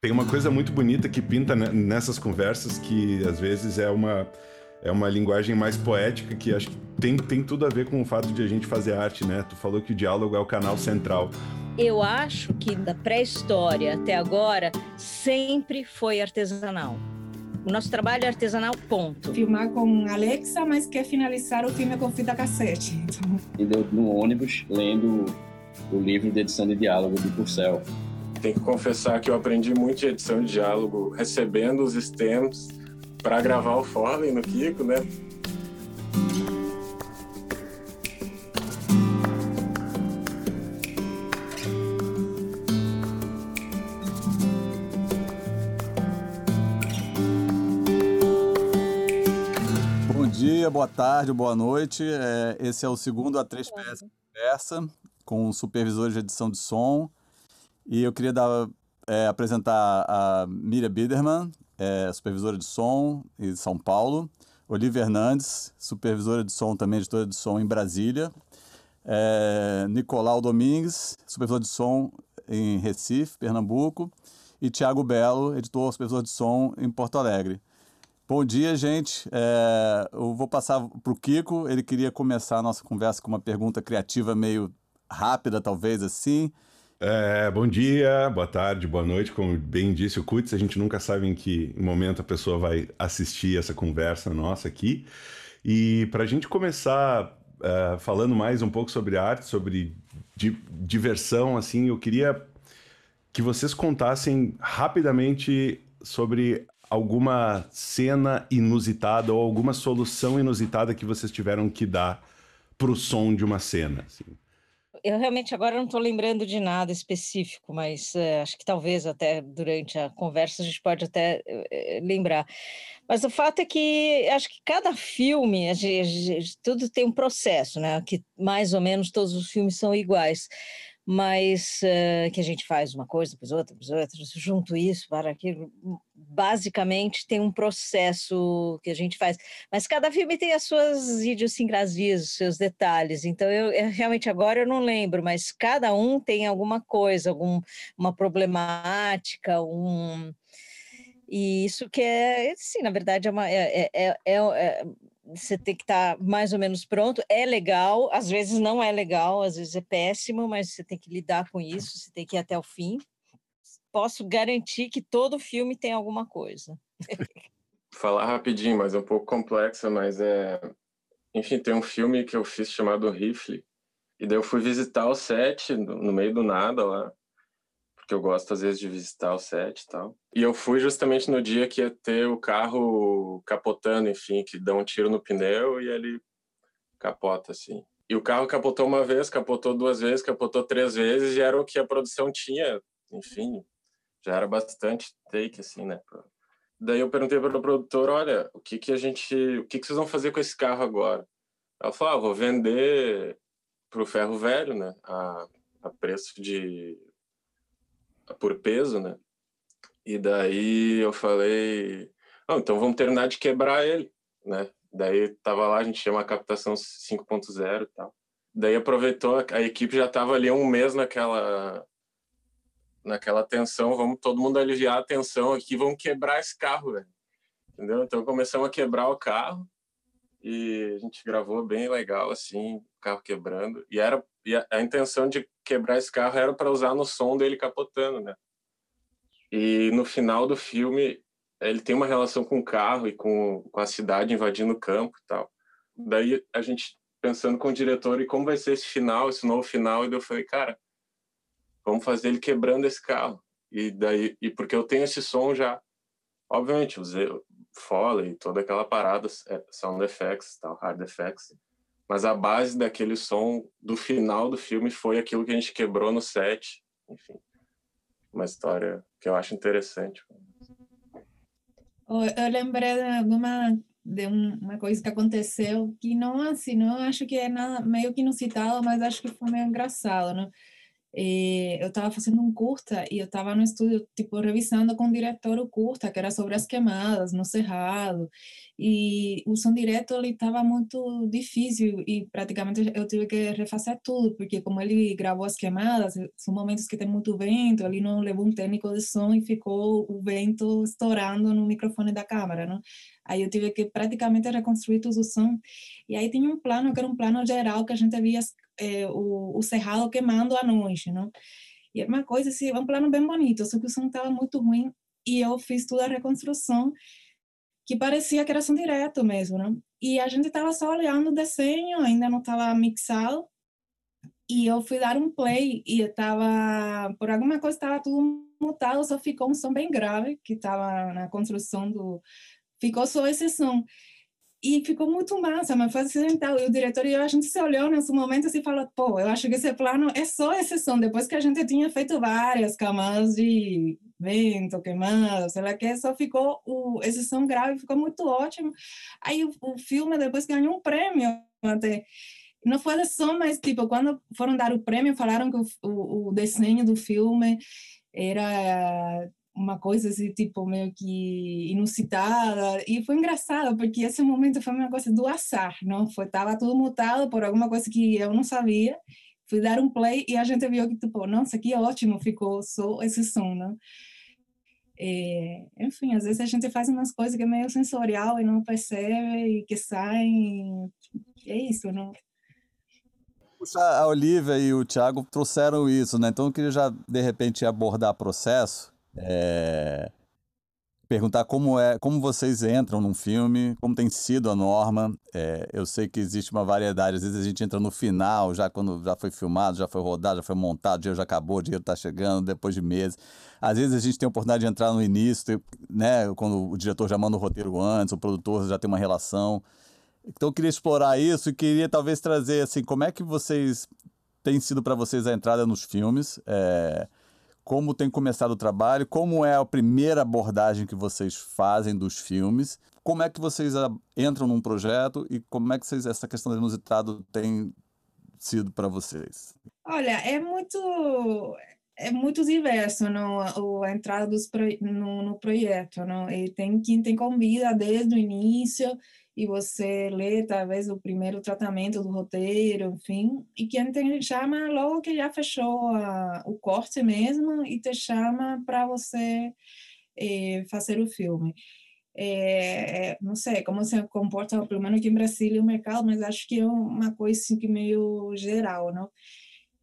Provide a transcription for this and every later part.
Tem uma coisa muito bonita que pinta nessas conversas que às vezes é uma é uma linguagem mais poética que acho que tem, tem tudo a ver com o fato de a gente fazer arte, né? Tu falou que o diálogo é o canal central. Eu acho que da pré-história até agora sempre foi artesanal. O nosso trabalho é artesanal, ponto. Filmar com Alexa, mas quer finalizar o filme com fita cassete. Então... E deu no ônibus lendo o livro de edição de diálogo de Purcell. Tenho que confessar que eu aprendi muito de edição de diálogo recebendo os stems para gravar o Forley no Kiko, né? Bom dia, boa tarde, boa noite. É, esse é o segundo A3PS Conversa com supervisores de edição de som. E eu queria dar, é, apresentar a Miriam Biderman, é, supervisora de som em São Paulo. Olivia Hernandes, supervisora de som também, editora de som em Brasília. É, Nicolau Domingues, supervisor de som em Recife, Pernambuco. E Tiago Belo, editor, supervisor de som em Porto Alegre. Bom dia, gente. É, eu vou passar para o Kiko. Ele queria começar a nossa conversa com uma pergunta criativa meio rápida, talvez assim. É, bom dia, boa tarde, boa noite. Como bem disse o Kutz, a gente nunca sabe em que momento a pessoa vai assistir essa conversa nossa aqui. E para a gente começar uh, falando mais um pouco sobre arte, sobre di diversão, assim, eu queria que vocês contassem rapidamente sobre alguma cena inusitada ou alguma solução inusitada que vocês tiveram que dar para o som de uma cena. Assim eu realmente agora não estou lembrando de nada específico, mas é, acho que talvez até durante a conversa a gente pode até é, lembrar. Mas o fato é que acho que cada filme, a gente, a gente, tudo tem um processo, né? Que mais ou menos todos os filmes são iguais mas uh, que a gente faz uma coisa, depois outra, depois outra, junto isso para aquilo. Basicamente tem um processo que a gente faz, mas cada filme tem as suas idiosincrasias, os seus detalhes. Então eu, eu realmente agora eu não lembro, mas cada um tem alguma coisa, uma problemática, um e isso que é, sim, na verdade é uma é, é, é, é você tem que estar tá mais ou menos pronto. É legal, às vezes não é legal, às vezes é péssimo, mas você tem que lidar com isso, você tem que ir até o fim. Posso garantir que todo filme tem alguma coisa. Falar rapidinho, mas é um pouco complexa, mas é. Enfim, tem um filme que eu fiz chamado Rifle, e daí eu fui visitar o set no meio do nada lá porque eu gosto às vezes de visitar o set e tal. E eu fui justamente no dia que ia ter o carro capotando, enfim, que dá um tiro no pneu e ele capota assim. E o carro capotou uma vez, capotou duas vezes, capotou três vezes e era o que a produção tinha, enfim, já era bastante take assim, né? Daí eu perguntei para o produtor, olha, o que que a gente, o que que vocês vão fazer com esse carro agora? Ela falou, ah, vou vender para o ferro velho, né? A, a preço de por peso, né? E daí eu falei, oh, então vamos terminar de quebrar ele, né? Daí tava lá, a gente tinha uma captação 5.0 e tal. Daí aproveitou, a equipe já tava ali um mês naquela naquela tensão, vamos todo mundo aliviar a tensão aqui, vamos quebrar esse carro, velho. Entendeu? Então começamos a quebrar o carro e a gente gravou bem legal assim, o carro quebrando. E era e a, a intenção de quebrar esse carro era para usar no som dele capotando, né? E no final do filme, ele tem uma relação com o carro e com, com a cidade invadindo o campo e tal. Daí a gente pensando com o diretor e como vai ser esse final, esse novo final, e eu falei, cara, vamos fazer ele quebrando esse carro. E daí e porque eu tenho esse som já, obviamente, usei Foley, toda aquela parada, é, sound effects, tal, hard effects mas a base daquele som do final do filme foi aquilo que a gente quebrou no set. Enfim, uma história que eu acho interessante. Eu lembrei de uma, de uma coisa que aconteceu que não assim, não acho que é nada meio que inusitado, mas acho que foi meio engraçado, né? E eu estava fazendo um curta e eu estava no estúdio, tipo, revisando com o diretor o curta, que era sobre as queimadas no Cerrado. E o som direto ele estava muito difícil e praticamente eu tive que refazer tudo, porque como ele gravou as queimadas, são momentos que tem muito vento, ele não levou um técnico de som e ficou o vento estourando no microfone da câmera, não? Aí eu tive que praticamente reconstruir todo o som. E aí tinha um plano que era um plano geral que a gente via é, o, o cerrado queimando à noite, não? E era uma coisa assim, um plano bem bonito, só que o som estava muito ruim e eu fiz toda a reconstrução que parecia que era som direto mesmo, né? E a gente estava só olhando o desenho, ainda não estava mixado. E eu fui dar um play e estava, por alguma coisa estava tudo mutado, só ficou um som bem grave que estava na construção do, ficou só esse som. E ficou muito massa, mas foi acidental. E o diretor e eu, a gente se olhou nesse momento assim, e falou, pô, eu acho que esse plano é só som. Depois que a gente tinha feito várias camadas de vento, queimado, sei lá que, só ficou o, som grave, ficou muito ótimo. Aí o, o filme depois ganhou um prêmio até não foi som, mas tipo, quando foram dar o prêmio, falaram que o, o, o desenho do filme era uma coisa assim, tipo, meio que inusitada. E foi engraçado, porque esse momento foi uma coisa do azar, não? Foi, tava tudo mutado por alguma coisa que eu não sabia. Fui dar um play e a gente viu que, tipo, nossa, que ótimo ficou só esse som, não? É, enfim, às vezes a gente faz umas coisas que é meio sensorial e não percebe e que saem. É isso, não? A Olivia e o Thiago trouxeram isso, né? Então eu queria já, de repente, abordar processo é, perguntar como é, como vocês entram num filme, como tem sido a norma. É, eu sei que existe uma variedade, às vezes a gente entra no final, já quando já foi filmado, já foi rodado, já foi montado, o dinheiro já acabou, o dinheiro está chegando depois de meses. Às vezes a gente tem a oportunidade de entrar no início, né, quando o diretor já manda o roteiro antes, o produtor já tem uma relação. Então eu queria explorar isso e queria talvez trazer assim, como é que vocês tem sido para vocês a entrada nos filmes? É, como tem começado o trabalho, como é a primeira abordagem que vocês fazem dos filmes, como é que vocês entram num projeto e como é que vocês, essa questão do inusitado tem sido para vocês? Olha, é muito é muito diverso no, a entrada dos, no, no projeto, não? E tem quem tem convida desde o início e você lê talvez o primeiro tratamento do roteiro, enfim, e quem te chama logo que já fechou a, o corte mesmo e te chama para você eh, fazer o filme. É, não sei como se comporta, pelo menos aqui em Brasília, o mercado, mas acho que é uma coisa assim, que meio geral, não?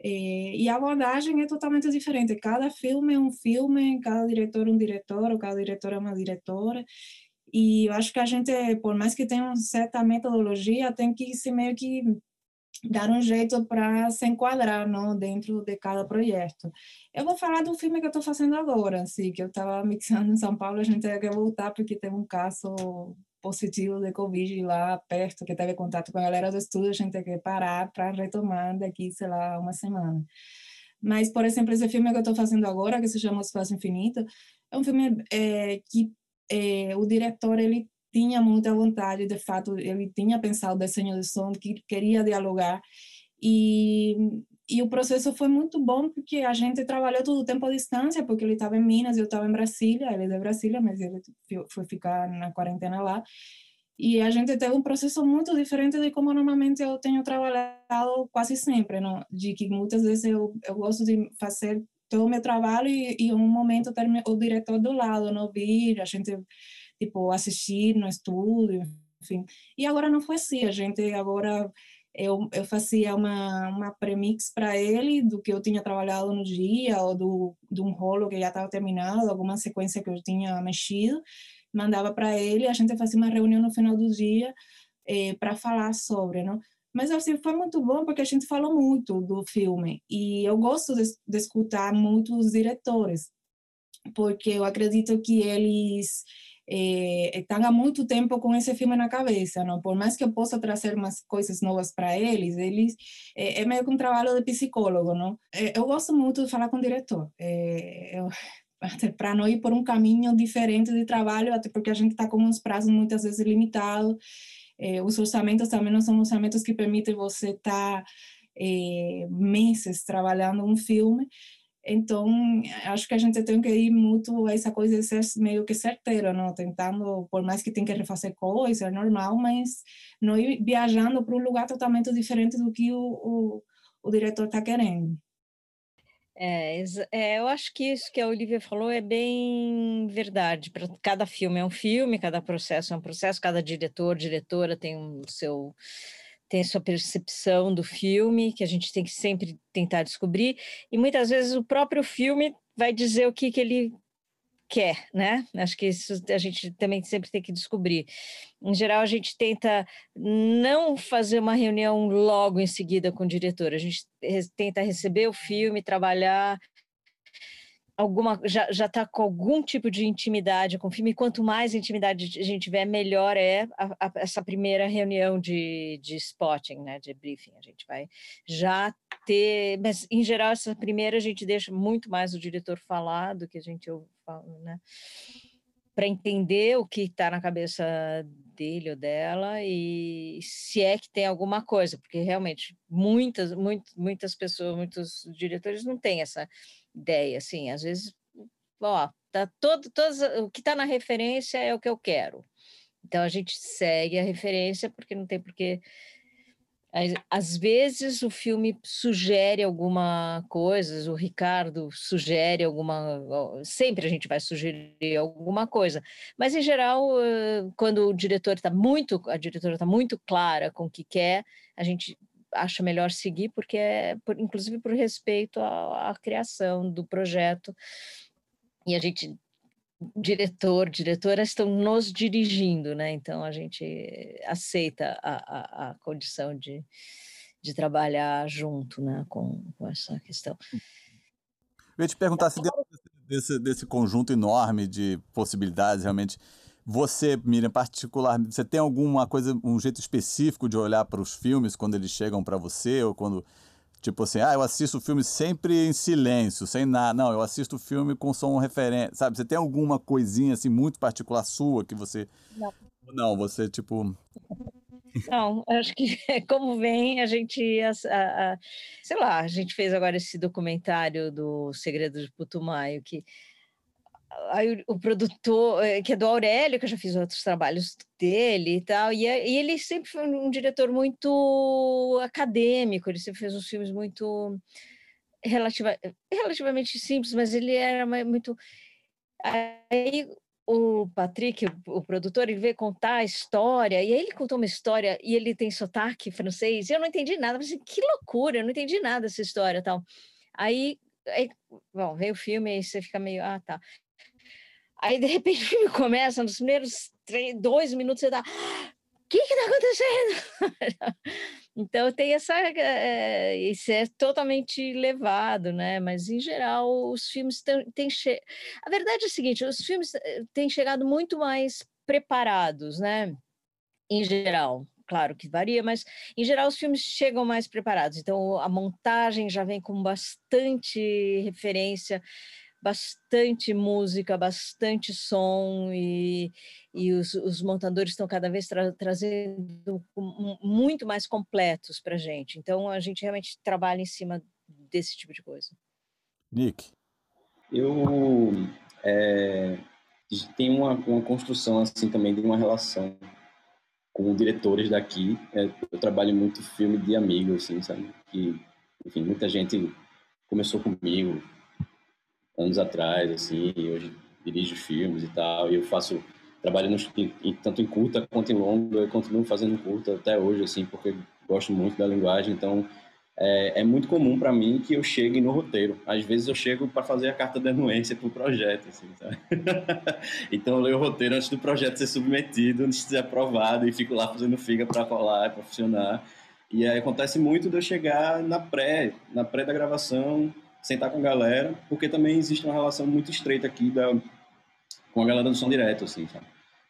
É, e a abordagem é totalmente diferente. Cada filme é um filme, cada diretor é um diretor, ou cada diretora é uma diretora. E eu acho que a gente, por mais que tenha uma certa metodologia, tem que se meio que dar um jeito para se enquadrar não, dentro de cada projeto. Eu vou falar do filme que eu estou fazendo agora, assim, que eu estava mixando em São Paulo, a gente que voltar porque teve um caso positivo de Covid lá perto, que teve contato com a galera do estúdio, a gente tem que parar para retomar daqui, sei lá, uma semana. Mas, por exemplo, esse filme que eu estou fazendo agora, que se chama O Espaço Infinito, é um filme é, que é, o diretor ele tinha muita vontade, de fato, ele tinha pensado desenho de som, que queria dialogar, e, e o processo foi muito bom, porque a gente trabalhou todo o tempo à distância, porque ele estava em Minas, eu estava em Brasília, ele é de Brasília, mas ele foi ficar na quarentena lá, e a gente teve um processo muito diferente de como normalmente eu tenho trabalhado quase sempre, não? de que muitas vezes eu, eu gosto de fazer todo o meu trabalho e, e um momento o diretor do lado, não vir, a gente tipo assistir no estúdio, enfim. E agora não foi assim, a gente agora eu, eu fazia uma uma premix para ele do que eu tinha trabalhado no dia ou do de um rolo que já estava terminado, alguma sequência que eu tinha mexido, mandava para ele, a gente fazia uma reunião no final do dia eh, para falar sobre, não? Mas assim, foi muito bom porque a gente falou muito do filme e eu gosto de, de escutar muitos diretores, porque eu acredito que eles é, estão há muito tempo com esse filme na cabeça, não? Por mais que eu possa trazer umas coisas novas para eles, eles é, é, meio que um trabalho de psicólogo, não? É, eu gosto muito de falar com o diretor. para não ir por um caminho diferente de trabalho, até porque a gente está com uns prazos muitas vezes limitados é, os orçamentos também não são orçamentos que permitem você estar tá, é, meses trabalhando um filme. Então, acho que a gente tem que ir muito a essa coisa de ser meio que certeiro, não? Tentando, por mais que tenha que refazer coisas, é normal, mas não ir viajando para um lugar totalmente diferente do que o, o, o diretor está querendo. É, é, eu acho que isso que a Olivia falou é bem verdade. Para cada filme é um filme, cada processo é um processo, cada diretor, diretora tem um seu tem sua percepção do filme, que a gente tem que sempre tentar descobrir, e muitas vezes o próprio filme vai dizer o que, que ele quer, né? Acho que isso a gente também sempre tem que descobrir. Em geral, a gente tenta não fazer uma reunião logo em seguida com o diretor, a gente tenta receber o filme, trabalhar alguma já já está com algum tipo de intimidade com o filme. Quanto mais intimidade a gente tiver, melhor é a, a, essa primeira reunião de, de spotting, né, de briefing. A gente vai já ter, mas em geral essa primeira a gente deixa muito mais o diretor falar do que a gente falo, né, para entender o que está na cabeça dele ou dela e se é que tem alguma coisa, porque realmente muitas, muito, muitas pessoas, muitos diretores não têm essa ideia, assim, às vezes, ó, tá todo, todos, o que está na referência é o que eu quero. Então a gente segue a referência porque não tem porque às vezes o filme sugere alguma coisa, o Ricardo sugere alguma, sempre a gente vai sugerir alguma coisa, mas em geral quando o diretor está muito, a diretora está muito clara com o que quer, a gente acha melhor seguir, porque é, inclusive por respeito à, à criação do projeto. E a gente diretor, diretora estão nos dirigindo, né? Então a gente aceita a, a, a condição de, de trabalhar junto, né? Com, com essa questão. Eu ia te perguntar se dentro desse, desse conjunto enorme de possibilidades, realmente, você, Miriam, particular, você tem alguma coisa, um jeito específico de olhar para os filmes quando eles chegam para você ou quando tipo assim, ah, eu assisto o filme sempre em silêncio, sem nada. Não, eu assisto o filme com som referente, sabe? Você tem alguma coisinha assim muito particular sua que você Não, não você tipo não, acho que como vem, a gente, a, a, sei lá, a gente fez agora esse documentário do Segredo de Putumayo, que aí o, produtor, eh, que é do Aurélio, que eu já fiz outros trabalhos dele e tal, e, é, e, ele sempre foi um diretor muito acadêmico, ele sempre fez uns filmes muito relativa, relativamente simples, mas ele era muito. Aí o Patrick, o, o, produtor, ele veio contar a história, e aí ele contou uma história, e ele tem sotaque francês, e eu não entendi nada, mas assim, que loucura, eu não entendi nada dessa história tal. Aí, aí, bom, veio o filme, aí você fica meio, ah, tá. Aí, de repente, o filme começa, nos primeiros três, dois minutos, você dá. O que está acontecendo? então, tem essa. É, isso é totalmente levado, né? Mas, em geral, os filmes têm. Che... A verdade é a seguinte: os filmes eh, têm chegado muito mais preparados, né? Em geral, claro que varia, mas em geral os filmes chegam mais preparados. Então a montagem já vem com bastante referência bastante música, bastante som e, e os, os montadores estão cada vez tra trazendo muito mais completos para a gente. Então a gente realmente trabalha em cima desse tipo de coisa. Nick, eu é, tenho uma, uma construção assim também de uma relação com diretores daqui. É, eu trabalho muito filme de amigo, assim, sabe? Que, enfim, muita gente começou comigo, anos atrás, assim, e hoje dirijo filmes e tal, e eu faço trabalho nos, em, tanto em curta quanto em longa, eu continuo fazendo curta até hoje, assim, porque gosto muito da linguagem, então é, é muito comum para mim que eu chegue no roteiro. Às vezes eu chego para fazer a carta de anuência para o projeto, assim, sabe? então eu leio o roteiro antes do projeto ser submetido, antes de ser aprovado, e fico lá fazendo figa para rolar, para funcionar. E aí acontece muito de eu chegar na pré, na pré da gravação, sentar com a galera, porque também existe uma relação muito estreita aqui da, com a galera do som direto, assim, sabe?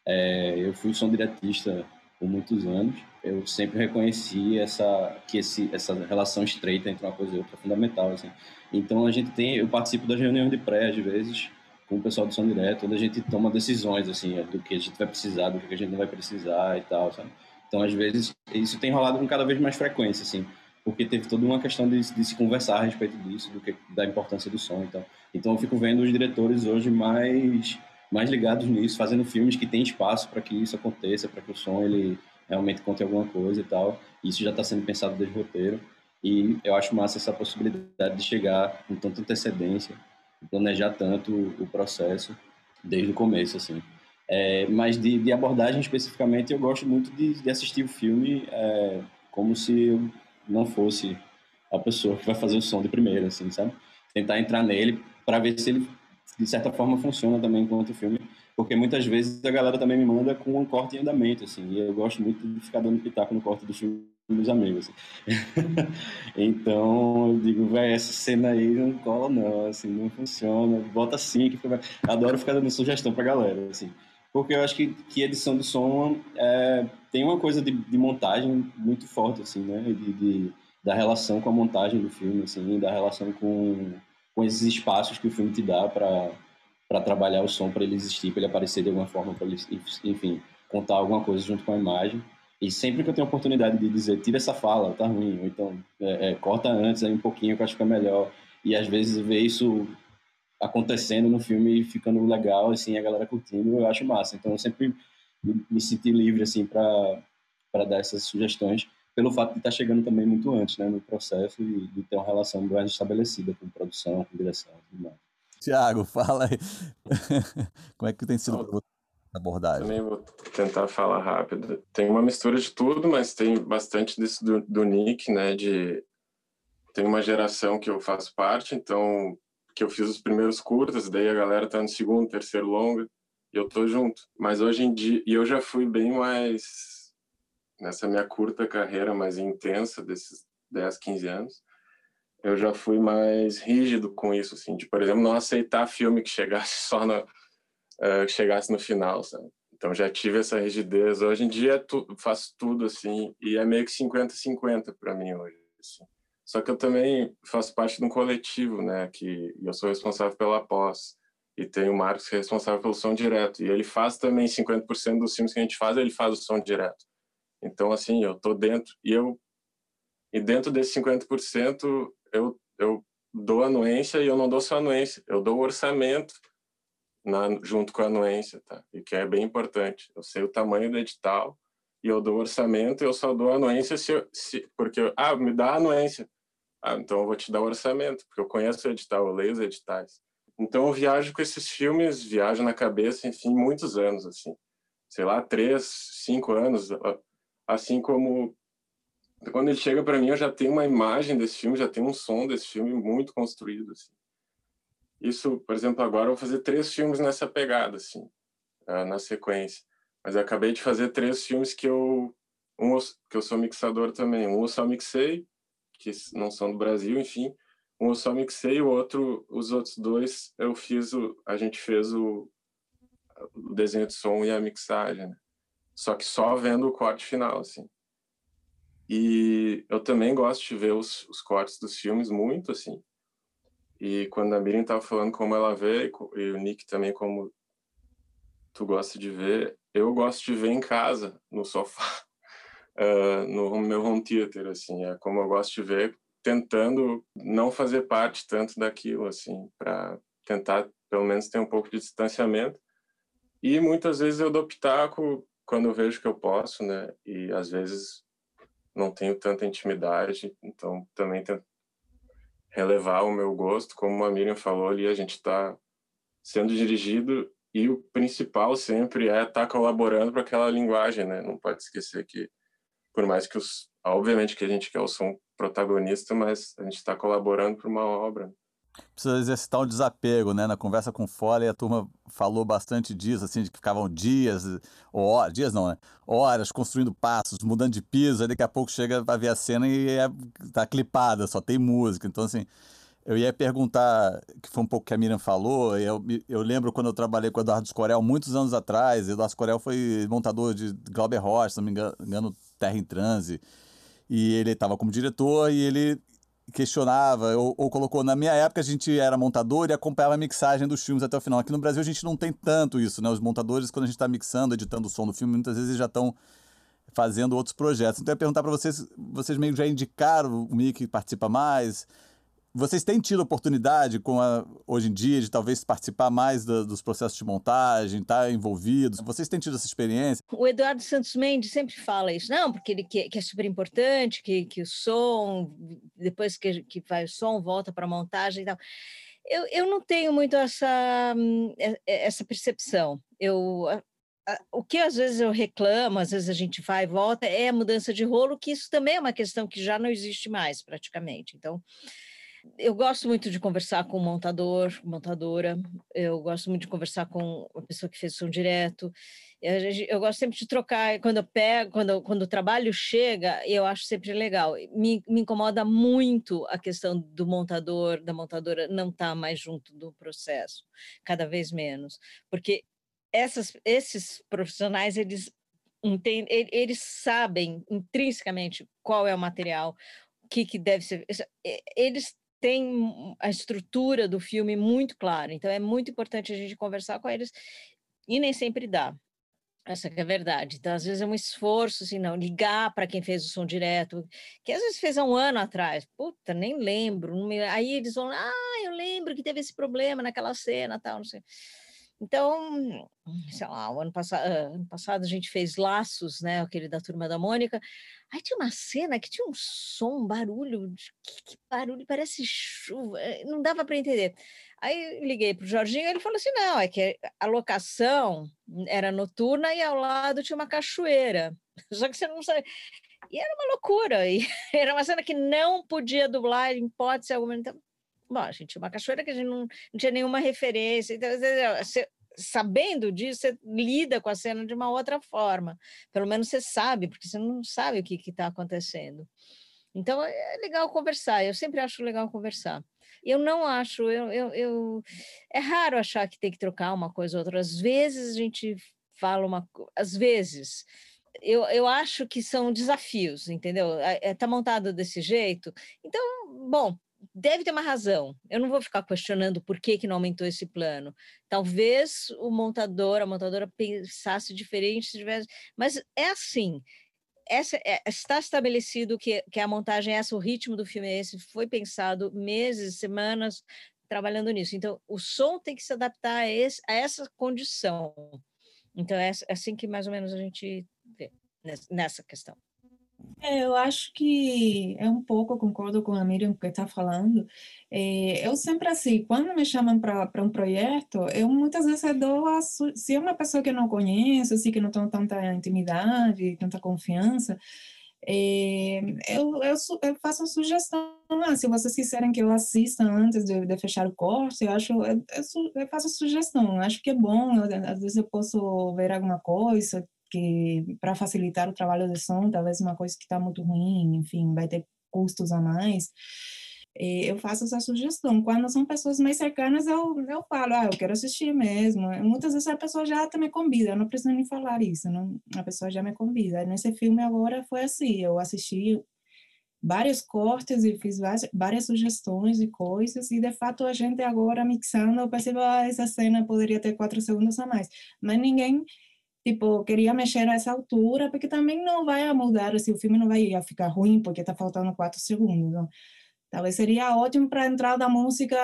É, eu fui som diretista por muitos anos, eu sempre reconheci essa que esse, essa relação estreita entre uma coisa e outra é fundamental, assim. Então a gente tem, eu participo das reuniões de pré às vezes com o pessoal do som direto, onde a gente toma decisões assim do que a gente vai precisar, do que a gente não vai precisar e tal, sabe? Então às vezes isso tem rolado com cada vez mais frequência, assim porque teve toda uma questão de, de se conversar a respeito disso, do que, da importância do som. Então, então eu fico vendo os diretores hoje mais mais ligados nisso, fazendo filmes que tem espaço para que isso aconteça, para que o som ele realmente conte alguma coisa e tal. Isso já está sendo pensado desde o roteiro. E eu acho massa essa possibilidade de chegar com tanta antecedência, planejar tanto o processo desde o começo, assim. É, mas de, de, abordagem especificamente, eu gosto muito de, de assistir o filme é, como se eu não fosse a pessoa que vai fazer o som de primeira, assim, sabe? Tentar entrar nele para ver se ele, de certa forma, funciona também enquanto filme, porque muitas vezes a galera também me manda com um corte em andamento, assim, e eu gosto muito de ficar dando pitaco no corte dos amigos. Assim. então, eu digo, velho, essa cena aí não cola não, assim, não funciona, bota assim, que fica... adoro ficar dando sugestão pra galera, assim porque eu acho que, que edição de som é, tem uma coisa de, de, montagem muito forte, assim, né? De, de, da relação com a montagem do filme, assim, da relação com, com esses espaços que o filme te dá para trabalhar o som, para ele existir, para ele aparecer de alguma forma, para ele, enfim, contar alguma coisa junto com a imagem. E sempre que eu tenho a oportunidade de dizer, tira essa fala, tá ruim, ou então é, é, corta antes aí um pouquinho que eu acho que é melhor, e às vezes ver isso acontecendo no filme e ficando legal, assim, a galera curtindo, eu acho massa. Então eu sempre me, senti livre, assim, para dar essas sugestões, pelo fato de estar tá chegando também muito antes, né, no processo e de ter uma relação mais estabelecida com produção, com direção e tudo mais. Tiago, fala aí. Como é que tem sido a abordagem? Também vou tentar falar rápido. Tem uma mistura de tudo, mas tem bastante disso do, do Nick, né, de... Tem uma geração que eu faço parte, então que eu fiz os primeiros curtas, daí a galera tá no segundo, terceiro longa, e eu tô junto. Mas hoje em dia, e eu já fui bem mais nessa minha curta carreira mais intensa desses 10, 15 anos, eu já fui mais rígido com isso, assim, de, por exemplo, não aceitar filme que chegasse só no, uh, chegasse no final, sabe? Então já tive essa rigidez. Hoje em dia tu, faço tudo assim, e é meio que 50-50 para mim hoje. Assim. Só que eu também faço parte de um coletivo, né? Que eu sou responsável pela pós e tem o Marcos que é responsável pelo som direto e ele faz também 50% dos filmes que a gente faz ele faz o som direto. Então assim eu tô dentro e eu e dentro desse 50% eu eu dou anuência e eu não dou só anuência, eu dou o orçamento na, junto com a anuência, tá? E que é bem importante. Eu sei o tamanho do edital e eu dou orçamento, eu só dou anuência se, se porque ah, me dá anuência. Ah, então eu vou te dar o orçamento, porque eu conheço o edital, eu leio os editais. Então eu viajo com esses filmes, viajo na cabeça, enfim, muitos anos, assim. Sei lá, três, cinco anos. Assim como quando ele chega para mim, eu já tenho uma imagem desse filme, já tenho um som desse filme muito construído, assim. Isso, por exemplo, agora eu vou fazer três filmes nessa pegada, assim, ah, na sequência. Mas eu acabei de fazer três filmes que eu um que eu sou mixador também. Um eu só mixei, que não são do Brasil, enfim. Um eu só mixei, o outro, os outros dois, eu fiz o, a gente fez o, o desenho de som e a mixagem, né? Só que só vendo o corte final, assim. E eu também gosto de ver os, os cortes dos filmes muito, assim. E quando a Miriam estava falando como ela vê, e o Nick também como tu gosta de ver, eu gosto de ver em casa, no sofá uh, no meu home theater, assim, é como eu gosto de ver, tentando não fazer parte tanto daquilo, assim, para tentar pelo menos ter um pouco de distanciamento. E muitas vezes eu dou pitaco quando eu vejo que eu posso, né? E às vezes não tenho tanta intimidade, então também tento relevar o meu gosto, como a Miriam falou ali, a gente está sendo dirigido e o principal sempre é estar tá colaborando para aquela linguagem, né? Não pode esquecer que por mais que os obviamente que a gente quer o som protagonista, mas a gente está colaborando para uma obra. Precisa exercitar um desapego, né? Na conversa com o Foley, a turma falou bastante disso, assim, de que ficavam dias, horas, dias não, né? Horas construindo passos, mudando de piso, aí daqui a pouco chega para ver a cena e é, tá clipada, só tem música. Então, assim, eu ia perguntar, que foi um pouco que a Miriam falou, eu, eu lembro quando eu trabalhei com o Eduardo Scorel muitos anos atrás, Eduardo Scorel foi montador de Glauber Rocha, se não me engano, Terra em Transe, e ele estava como diretor e ele questionava ou, ou, colocou, na minha época a gente era montador e acompanhava a mixagem dos filmes até o final. Aqui no Brasil a gente não tem tanto isso, né? Os montadores, quando a gente está mixando, editando o som do filme, muitas vezes já estão fazendo outros projetos. Então, eu ia perguntar para vocês, vocês meio já indicaram o Mickey participa mais, vocês têm tido oportunidade com a, hoje em dia de talvez participar mais do, dos processos de montagem, estar tá envolvidos? Vocês têm tido essa experiência? O Eduardo Santos Mendes sempre fala isso, não, porque ele que, que é super importante, que, que o som, depois que, que vai o som, volta para a montagem e tal. Eu, eu não tenho muito essa, essa percepção. Eu, o que às vezes eu reclamo, às vezes a gente vai e volta, é a mudança de rolo, que isso também é uma questão que já não existe mais, praticamente. Então, eu gosto muito de conversar com o montador, montadora, eu gosto muito de conversar com a pessoa que fez som direto. Eu, gosto sempre de trocar, quando eu pego, quando, quando o trabalho chega, eu acho sempre legal. Me, me incomoda muito a questão do montador, da montadora não estar tá mais junto do processo, cada vez menos. Porque essas, esses profissionais, eles entendem, eles sabem intrinsecamente qual é o material, o que, que deve ser. Eles tem a estrutura do filme muito clara, então é muito importante a gente conversar com eles e nem sempre dá. Essa é a verdade. Então, às vezes é um esforço, assim, não, ligar para quem fez o som direto, que às vezes fez há um ano atrás. Puta, nem lembro. Aí eles vão, ah, eu lembro que teve esse problema naquela cena, tal, não sei. Então, sei lá, o ano passado, ano passado a gente fez Laços, né, aquele da Turma da Mônica, aí tinha uma cena que tinha um som, um barulho, que, que barulho, parece chuva, eh, não dava para entender. Aí liguei para o Jorginho, ele falou assim, não, é que a locação era noturna e ao lado tinha uma cachoeira, só que você não sabe... E era uma loucura, e era uma cena que não podia dublar em hipótese alguma, então Bom, a gente tinha uma cachoeira que a gente não, não tinha nenhuma referência. Então, você, sabendo disso, você lida com a cena de uma outra forma. Pelo menos você sabe, porque você não sabe o que está acontecendo. Então, é legal conversar. Eu sempre acho legal conversar. Eu não acho, eu, eu, eu, é raro achar que tem que trocar uma coisa ou outra. Às vezes a gente fala uma, às vezes. Eu, eu acho que são desafios, entendeu? Está montado desse jeito. Então, bom, deve ter uma razão. Eu não vou ficar questionando por que, que não aumentou esse plano. Talvez o montador, a montadora pensasse diferente, se tivesse, mas é assim. Essa, é, está estabelecido que, que a montagem é essa, o ritmo do filme é esse, foi pensado meses, semanas trabalhando nisso. Então, o som tem que se adaptar a, esse, a essa condição. Então, é assim que mais ou menos a gente vê nessa questão. É, eu acho que é um pouco, eu concordo com a Miriam que está falando. É, eu sempre assim, quando me chamam para um projeto, eu muitas vezes dou a, se é uma pessoa que eu não conheço, assim, que não tem tanta intimidade, tanta confiança, é, eu, eu, eu, faço uma sugestão. Ah, se vocês quiserem que eu assista antes de, de fechar o curso, eu acho, eu, eu, faço sugestão. Acho que é bom. às vezes eu posso ver alguma coisa que para facilitar o trabalho de som, talvez uma coisa que está muito ruim, enfim, vai ter custos a mais. E eu faço essa sugestão. Quando são pessoas mais cercanas, eu, eu falo, ah, eu quero assistir mesmo. Muitas vezes a pessoa já me convida, eu não preciso nem falar isso, não, a pessoa já me convida. Nesse filme agora foi assim, eu assisti vários cortes e fiz várias, várias sugestões e coisas, e de fato a gente agora mixando, eu percebo, ah, essa cena poderia ter quatro segundos a mais. Mas ninguém tipo, queria mexer a essa altura, porque também não vai mudar, assim, o filme não vai ficar ruim porque está faltando quatro segundos. Então, talvez seria ótimo para a entrada da música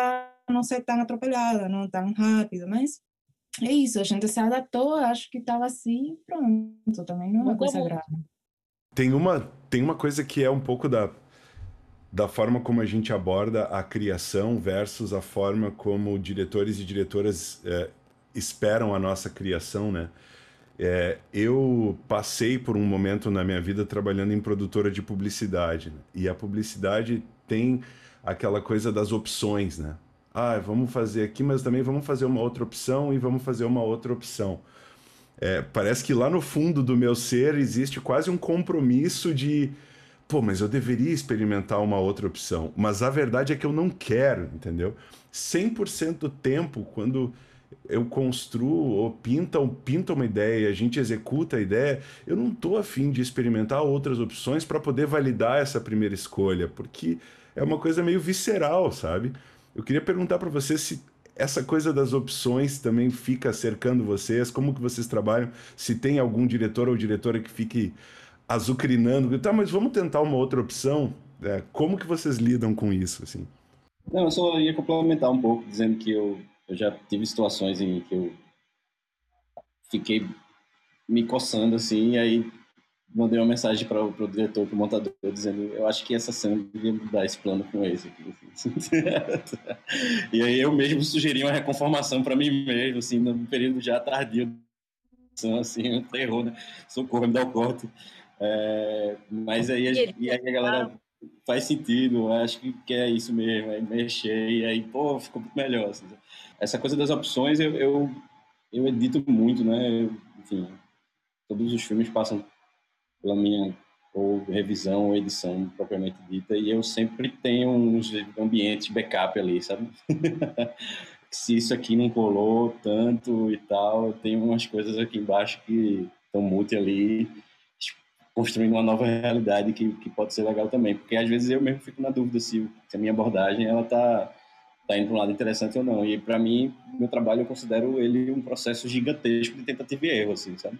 não ser tão atropelada, não tão rápido, mas é isso, a gente se adaptou, acho que estava assim, pronto, também não é uma coisa grave. Tem uma, tem uma coisa que é um pouco da, da forma como a gente aborda a criação versus a forma como diretores e diretoras é, esperam a nossa criação, né? É, eu passei por um momento na minha vida trabalhando em produtora de publicidade. Né? E a publicidade tem aquela coisa das opções, né? Ah, vamos fazer aqui, mas também vamos fazer uma outra opção e vamos fazer uma outra opção. É, parece que lá no fundo do meu ser existe quase um compromisso de pô, mas eu deveria experimentar uma outra opção. Mas a verdade é que eu não quero, entendeu? 100% do tempo, quando eu construo ou pinta, pinta uma ideia, a gente executa a ideia, eu não estou afim de experimentar outras opções para poder validar essa primeira escolha, porque é uma coisa meio visceral, sabe? Eu queria perguntar para você se essa coisa das opções também fica cercando vocês, como que vocês trabalham, se tem algum diretor ou diretora que fique azucrinando. Tá, mas vamos tentar uma outra opção? É, como que vocês lidam com isso, assim? Não, eu só ia complementar um pouco, dizendo que eu, eu já tive situações em que eu fiquei me coçando, assim, e aí mandei uma mensagem para o diretor, para o montador, dizendo: Eu acho que essa cena devia mudar esse plano com esse. Aqui, e aí eu mesmo sugeri uma reconformação para mim mesmo, assim, no período já tardio. Assim, um terror, né? Socorro, me dá o corte. É, mas aí a, e aí a galera faz sentido, acho que, que é isso mesmo, aí mexer, e aí, pô, ficou melhor. Assim. Essa coisa das opções, eu, eu, eu edito muito, né? Eu, enfim, todos os filmes passam pela minha ou revisão ou edição propriamente dita, e eu sempre tenho uns ambientes backup ali, sabe? Se isso aqui não colou tanto e tal, tem umas coisas aqui embaixo que estão multi ali, construindo uma nova realidade que, que pode ser legal também, porque às vezes eu mesmo fico na dúvida se, se a minha abordagem ela tá tá indo para um lado interessante ou não. E para mim, meu trabalho eu considero ele um processo gigantesco de tentativa e erro, assim, sabe?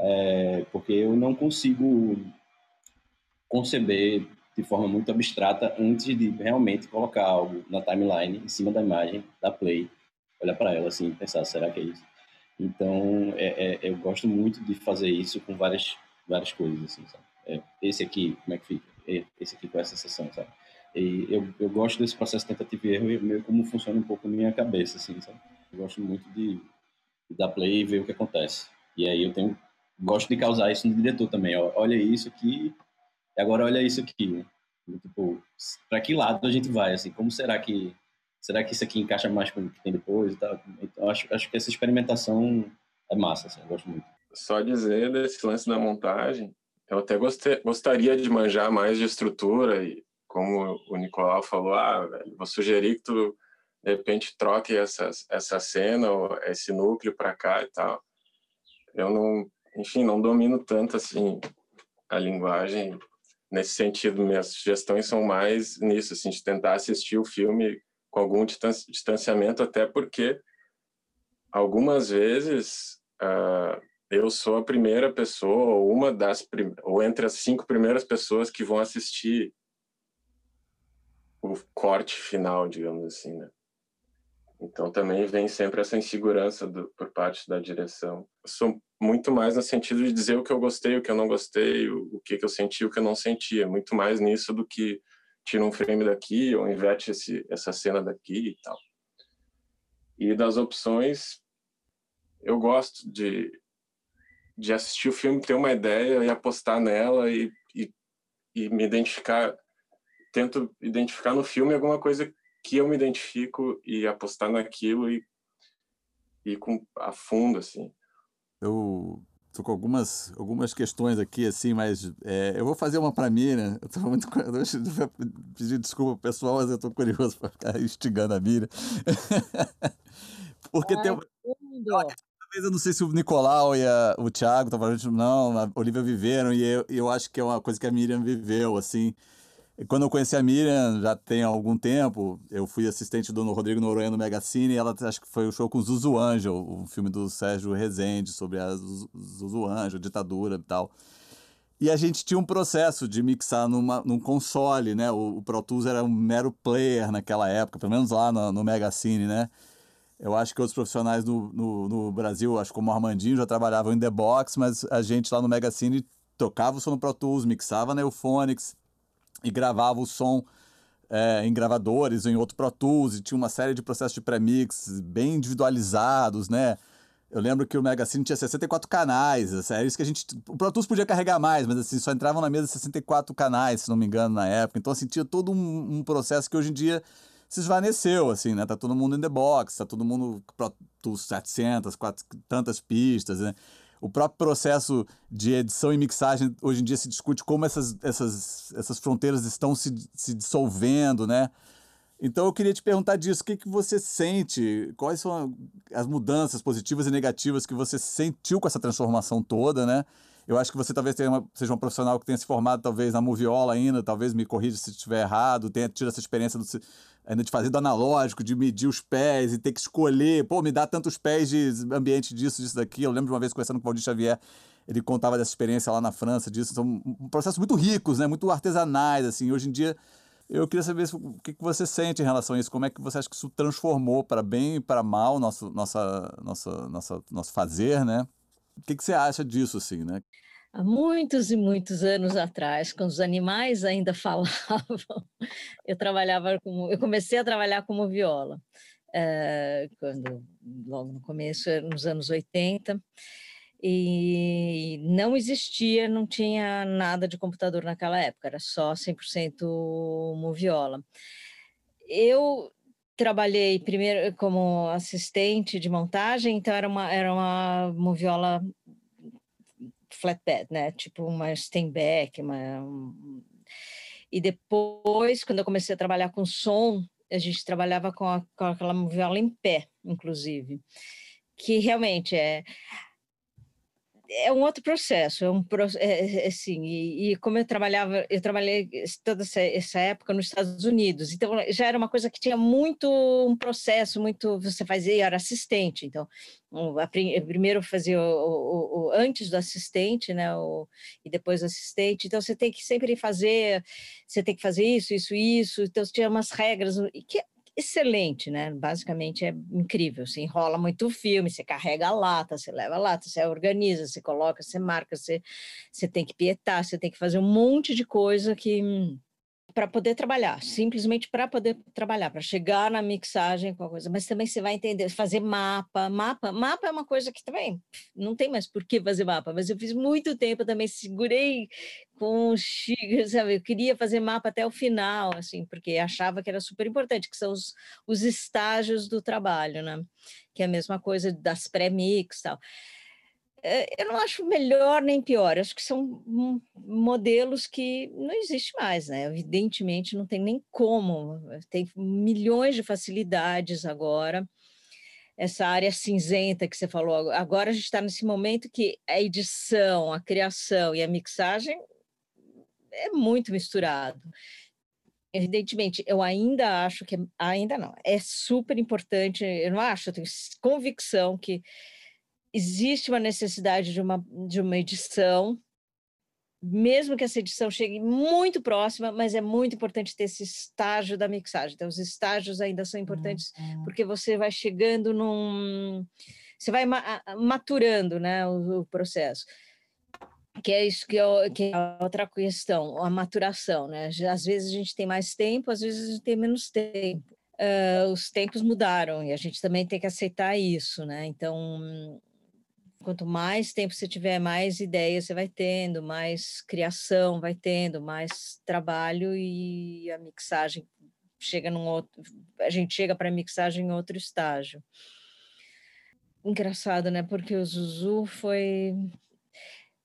é, porque eu não consigo conceber de forma muito abstrata antes de realmente colocar algo na timeline, em cima da imagem, da play, olhar para ela assim, pensar, será que é isso? Então, é, é, eu gosto muito de fazer isso com várias, várias coisas, assim, sabe? É, esse aqui, como é que fica? Esse aqui com essa sensação, sabe? E eu, eu gosto desse processo de tentativa e erro, meio como funciona um pouco na minha cabeça, assim, sabe? Eu gosto muito de, de dar play e ver o que acontece. E aí eu tenho gosto de causar isso no diretor também. Ó, olha isso aqui, agora olha isso aqui. Né? Tipo, para que lado a gente vai? Assim, como será que será que isso aqui encaixa mais com o que tem depois e tal? Então acho, acho que essa experimentação é massa, assim, eu gosto muito. Só dizer desse lance da montagem, eu até gostei, gostaria de manjar mais de estrutura e como o Nicolau falou, ah, velho, vou sugerir que tu de repente troque essa essa cena ou esse núcleo para cá e tal. Eu não enfim, não domino tanto assim a linguagem nesse sentido. Minhas sugestões são mais nisso, assim, de tentar assistir o filme com algum distanciamento, até porque algumas vezes uh, eu sou a primeira pessoa ou uma das ou entre as cinco primeiras pessoas que vão assistir o corte final, digamos assim, né? Então também vem sempre essa insegurança do, por parte da direção. Eu sou muito mais no sentido de dizer o que eu gostei, o que eu não gostei, o, o que, que eu senti, o que eu não senti. É muito mais nisso do que tira um frame daqui ou inverte esse, essa cena daqui e tal. E das opções, eu gosto de, de assistir o filme, ter uma ideia e apostar nela e, e, e me identificar. Tento identificar no filme alguma coisa que eu me identifico e apostar naquilo e, e com a fundo, assim. Eu tô com algumas, algumas questões aqui, assim, mas é, eu vou fazer uma para mim, né? Eu tô muito. Eu vou pedir desculpa pessoal, mas eu tô curioso para ficar instigando a Miriam. Porque Ai, tem. Talvez eu não sei se o Nicolau e a, o Thiago estão falando, não, a Olivia viveram, e eu, eu acho que é uma coisa que a Miriam viveu, assim. Quando eu conheci a Miriam, já tem algum tempo, eu fui assistente do Rodrigo Noronha no Megacine, e ela acho que foi o show com Zuzu Angel, o filme do Sérgio Rezende sobre a Zuzu Angel, ditadura e tal. E a gente tinha um processo de mixar numa, num console, né? O, o Pro Tools era um mero player naquela época, pelo menos lá no, no Megacine, né? Eu acho que outros profissionais no, no, no, Brasil, acho como o Armandinho, já trabalhavam em The Box, mas a gente lá no Megacine tocava o som no Pro Tools, mixava na Euphonics, e gravava o som é, em gravadores em outro Pro Tools e tinha uma série de processos de premix bem individualizados, né? Eu lembro que o Mega Cine tinha 64 canais, assim, isso que a gente... O Pro Tools podia carregar mais, mas assim, só entravam na mesa 64 canais, se não me engano, na época. Então, assim, tinha todo um, um processo que hoje em dia se esvaneceu, assim, né? Tá todo mundo in the box, tá todo mundo Pro Tools 700, quatro, tantas pistas, né? O próprio processo de edição e mixagem hoje em dia se discute como essas, essas, essas fronteiras estão se, se dissolvendo, né? Então eu queria te perguntar disso, o que, que você sente, quais são as mudanças positivas e negativas que você sentiu com essa transformação toda, né? Eu acho que você talvez uma, seja um profissional que tenha se formado talvez na Moviola ainda, talvez me corrija se estiver errado, tenha tido essa experiência do, ainda de fazer do analógico, de medir os pés e ter que escolher, pô, me dá tantos pés de ambiente disso, disso, daqui. Eu lembro de uma vez conversando com o Valdir Xavier, ele contava dessa experiência lá na França, disso. São processos muito ricos, né? Muito artesanais, assim. Hoje em dia, eu queria saber o que, que você sente em relação a isso. Como é que você acha que isso transformou para bem e para mal nosso, nossa, nossa, nossa, nosso fazer, né? O que, que você acha disso, assim, né? Há muitos e muitos anos atrás, quando os animais ainda falavam, eu trabalhava como, eu comecei a trabalhar como viola, é, quando logo no começo, nos anos 80, e não existia, não tinha nada de computador naquela época, era só 100% moviola. Eu trabalhei primeiro como assistente de montagem, então era uma, era uma moviola flatbed, né? Tipo uma Steinbeck, uma... E depois, quando eu comecei a trabalhar com som, a gente trabalhava com, a, com aquela moviola em pé, inclusive, que realmente é é um outro processo, é um é, assim, e, e, como eu trabalhava, eu trabalhei toda essa, essa, época nos Estados Unidos, então já era uma coisa que tinha muito um processo, muito você fazia era assistente, então a, primeiro fazia o, o, o, antes do assistente, né, o, e depois assistente, então você tem que sempre fazer, você tem que fazer isso, isso, isso, então tinha umas regras que excelente, né? Basicamente é incrível. Você enrola muito o filme, você carrega a lata, você leva a lata, você organiza, você coloca, você marca, você, você tem que pietar, você tem que fazer um monte de coisa que para poder trabalhar, simplesmente para poder trabalhar, para chegar na mixagem com a coisa, mas também você vai entender, fazer mapa, mapa, mapa é uma coisa que também não tem mais por que fazer mapa, mas eu fiz muito tempo também, segurei com sabe, eu queria fazer mapa até o final, assim, porque achava que era super importante, que são os, os estágios do trabalho, né, que é a mesma coisa das pré-mix e tal. É, eu não acho melhor nem pior, acho que são modelos que não existe mais, né? Evidentemente não tem nem como, tem milhões de facilidades agora. Essa área cinzenta que você falou, agora a gente está nesse momento que a edição, a criação e a mixagem é muito misturado. Evidentemente, eu ainda acho que ainda não, é super importante. Eu não acho, eu tenho convicção que existe uma necessidade de uma, de uma edição, mesmo que essa edição chegue muito próxima, mas é muito importante ter esse estágio da mixagem. Então, os estágios ainda são importantes uhum. porque você vai chegando num. Você vai maturando né, o, o processo que é isso que é, que é outra questão, a maturação, né? Às vezes a gente tem mais tempo, às vezes a gente tem menos tempo. Uh, os tempos mudaram e a gente também tem que aceitar isso, né? Então, Quanto mais tempo você tiver, mais ideias você vai tendo, mais criação vai tendo, mais trabalho e a mixagem chega num outro, a gente chega para a mixagem em outro estágio. Engraçado, né? Porque o Zuzu foi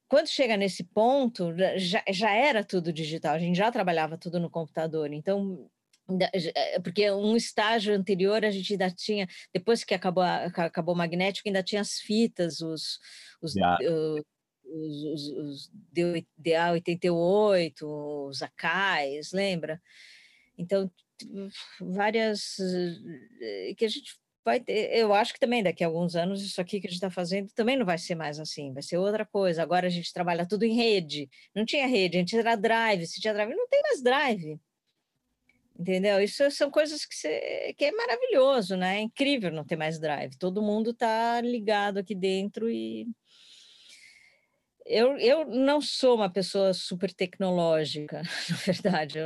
quando chega nesse ponto, já, já era tudo digital, a gente já trabalhava tudo no computador, então porque um estágio anterior a gente ainda tinha, depois que acabou, acabou o magnético, ainda tinha as fitas, os, os, uh, os, os, os DA88, os Acais, lembra? Então, várias eh, que a gente vai ter, eu acho que também daqui a alguns anos isso aqui que a gente está fazendo também não vai ser mais assim, vai ser outra coisa. Agora a gente trabalha tudo em rede, não tinha rede, a gente era drive, se tinha drive, não tem mais drive. Entendeu? Isso são coisas que, você, que é maravilhoso, né? É incrível não ter mais drive. Todo mundo está ligado aqui dentro e eu, eu não sou uma pessoa super tecnológica, na verdade,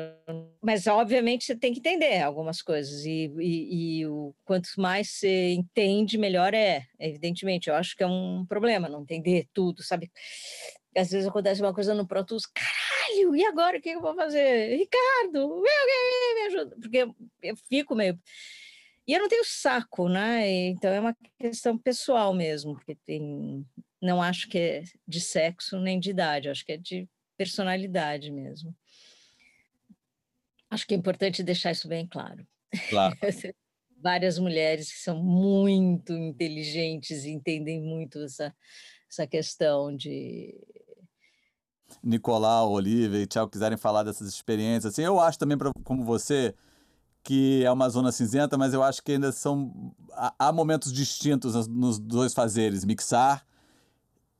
mas obviamente você tem que entender algumas coisas, e, e, e, o quanto mais você entende, melhor é, evidentemente. Eu acho que é um problema não entender tudo, sabe? Às vezes acontece uma coisa no Pro Tools, caralho, e agora o que eu vou fazer? Ricardo, me ajuda, porque eu fico meio. E eu não tenho saco, né? Então é uma questão pessoal mesmo, porque tem não acho que é de sexo nem de idade, acho que é de personalidade mesmo. Acho que é importante deixar isso bem claro. Claro. Várias mulheres que são muito inteligentes e entendem muito essa, essa questão de. Nicolau, Olivia e Tiago quiserem falar dessas experiências. Assim, eu acho também, como você, que é uma zona cinzenta, mas eu acho que ainda são. Há momentos distintos nos dois fazeres, mixar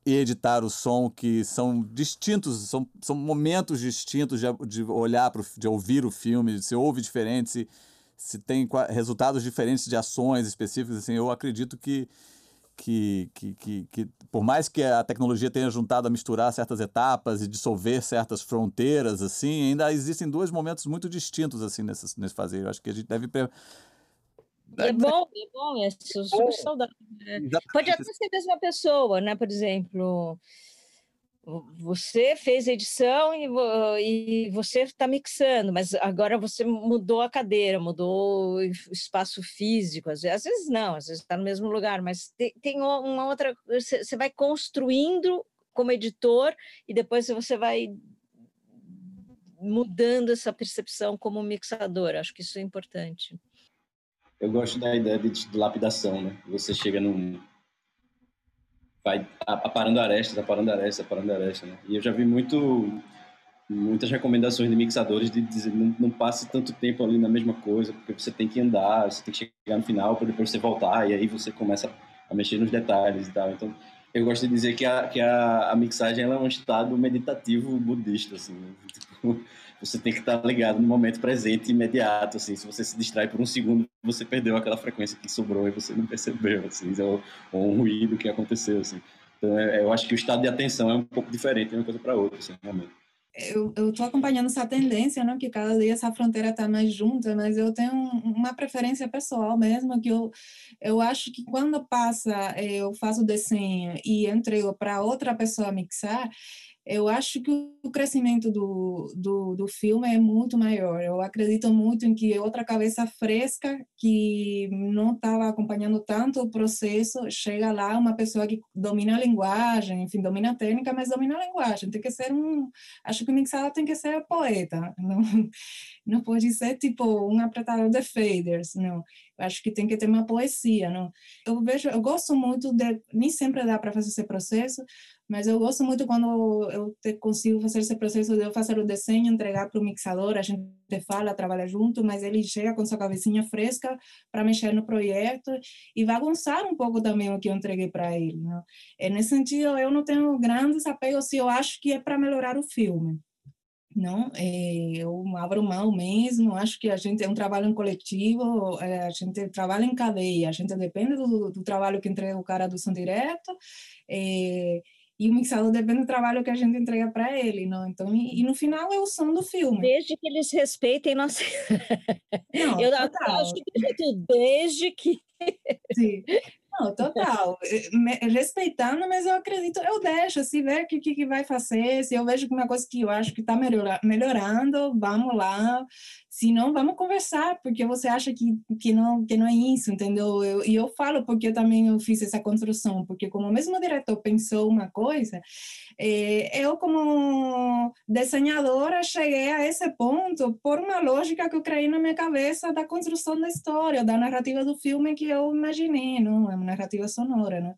e editar o som que são distintos, são, são momentos distintos de, de olhar, pro, de ouvir o filme, se ouve diferente, se, se tem resultados diferentes de ações específicas. Assim, eu acredito que, que, que, que, que, por mais que a tecnologia tenha juntado a misturar certas etapas e dissolver certas fronteiras, assim, ainda existem dois momentos muito distintos assim nesse, nesse fazer. Eu acho que a gente deve é bom, é bom, é super saudável. Né? Pode até ser a mesma pessoa, né? Por exemplo, você fez a edição e, e você está mixando, mas agora você mudou a cadeira, mudou o espaço físico. Às vezes, não, às vezes está no mesmo lugar, mas tem, uma outra. Você, vai construindo como editor e depois você vai mudando essa percepção como mixador. Acho que isso é importante. Eu gosto da ideia de, de lapidação, né? Você chega num. Vai aparando arestas, aparando arestas, aparando arestas, né? E eu já vi muito, muitas recomendações de mixadores de dizer não, não passe tanto tempo ali na mesma coisa, porque você tem que andar, você tem que chegar no final para depois você voltar, e aí você começa a mexer nos detalhes e tal. Então, eu gosto de dizer que a, que a, a mixagem ela é um estado meditativo budista, assim. Né? Tipo, você tem que estar ligado no momento presente imediato, assim, se você se distrai por um segundo, você perdeu aquela frequência que sobrou e você não percebeu, assim, ou, ou um ruído que aconteceu, assim. Então, é, eu acho que o estado de atenção é um pouco diferente de uma coisa para outra, assim, realmente. Eu estou acompanhando essa tendência, né, que cada dia essa fronteira está mais junta, mas eu tenho uma preferência pessoal mesmo, que eu, eu acho que quando passa, eu faço o desenho e entrego para outra pessoa mixar, eu acho que o crescimento do, do, do, filme é muito maior. Eu acredito muito em que outra cabeça fresca, que não estava acompanhando tanto o processo, chega lá uma pessoa que domina a linguagem, enfim, domina a técnica, mas domina a linguagem. Tem que ser um. Acho que o mixado tem que ser poeta. Não, não pode ser tipo um apertador de faders, não. Acho que tem que ter uma poesia, não. Eu vejo, eu gosto muito de. Nem sempre dá para fazer esse processo, mas eu gosto muito quando eu consigo fazer esse processo de eu fazer o desenho, entregar para o mixador, a gente fala, trabalha junto, mas ele chega com sua cabecinha fresca para mexer no projeto e bagunçar um pouco também o que eu entreguei para ele. Né? E nesse sentido, eu não tenho grandes apegos se eu acho que é para melhorar o filme. Não, é, eu abro mão mesmo. Acho que a gente é um trabalho em coletivo, é, a gente trabalha em cadeia, a gente depende do, do trabalho que entrega o cara do som direto. É, e o mixador depende do trabalho que a gente entrega para ele, não? Então, e, e, no final é o som do filme. Desde que eles respeitem nossa. Não, eu total. acho que desde que. Sim. Não, total. Respeitando, mas eu acredito, eu deixo, se ver o que, que vai fazer, se eu vejo que uma coisa que eu acho que está melhorando, vamos lá. Se não, vamos conversar, porque você acha que, que, não, que não é isso, entendeu? Eu, e eu falo porque eu também eu fiz essa construção, porque como o mesmo diretor pensou uma coisa, é, eu como desenhadora cheguei a esse ponto por uma lógica que eu criei na minha cabeça da construção da história, da narrativa do filme que eu imaginei, não? É narrativa sonora, né?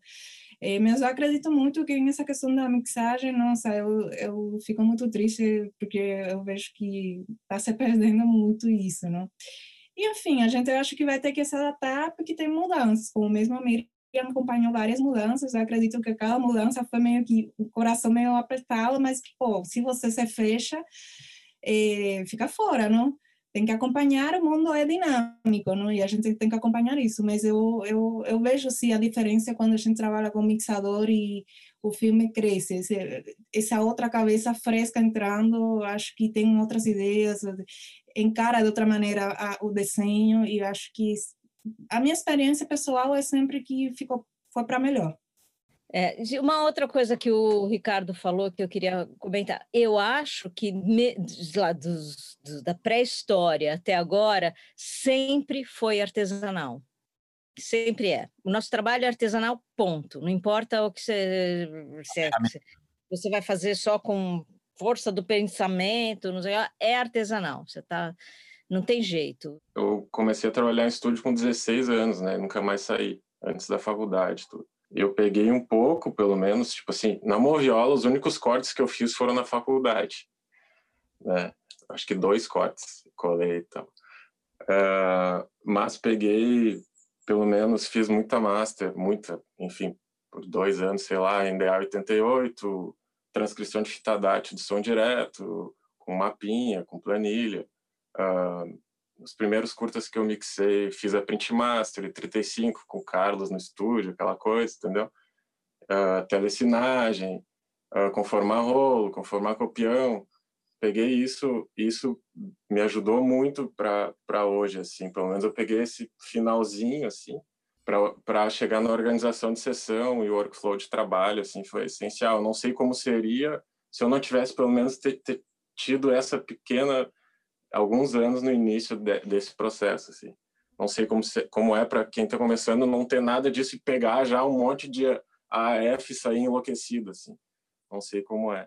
É, mas eu acredito muito que nessa questão da mixagem, nossa, eu, eu fico muito triste porque eu vejo que está se perdendo muito isso, né? E, enfim, a gente acha que vai ter que se adaptar porque tem mudanças, como mesmo a Miriam acompanhou várias mudanças, eu acredito que cada mudança foi meio que o coração meio apertado, mas pô, se você se fecha, é, fica fora, não? Tem que acompanhar, o mundo é dinâmico, não? e a gente tem que acompanhar isso, mas eu, eu, eu vejo sim a diferença quando a gente trabalha com mixador e o filme cresce, essa outra cabeça fresca entrando, acho que tem outras ideias, encara de outra maneira a, o desenho, e acho que a minha experiência pessoal é sempre que ficou, foi para melhor. É, uma outra coisa que o Ricardo falou que eu queria comentar, eu acho que me, lá dos, do, da pré-história até agora sempre foi artesanal, sempre é. O nosso trabalho é artesanal, ponto. Não importa o que você, você, você vai fazer só com força do pensamento, não sei, é artesanal. Você tá, não tem jeito. Eu comecei a trabalhar em estúdio com 16 anos, né? Nunca mais saí antes da faculdade, tudo eu peguei um pouco, pelo menos, tipo assim, na Moviola, os únicos cortes que eu fiz foram na faculdade, né? Acho que dois cortes, colei e tal. Uh, mas peguei, pelo menos, fiz muita master, muita, enfim, por dois anos, sei lá, em DA 88, transcrição de fita DAT de som direto, com mapinha, com planilha. Uh, os primeiros curtas que eu mixei, fiz a Print Master, 35, com o Carlos no estúdio, aquela coisa, entendeu? Uh, telecinagem, uh, conformar rolo, conformar copião. Peguei isso, isso me ajudou muito para hoje, assim, pelo menos eu peguei esse finalzinho, assim, para chegar na organização de sessão e workflow de trabalho, assim, foi essencial. Não sei como seria se eu não tivesse pelo menos tido essa pequena alguns anos no início de, desse processo, assim. Não sei como, se, como é para quem está começando não ter nada disso e pegar já um monte de AF sair enlouquecido, assim. Não sei como é.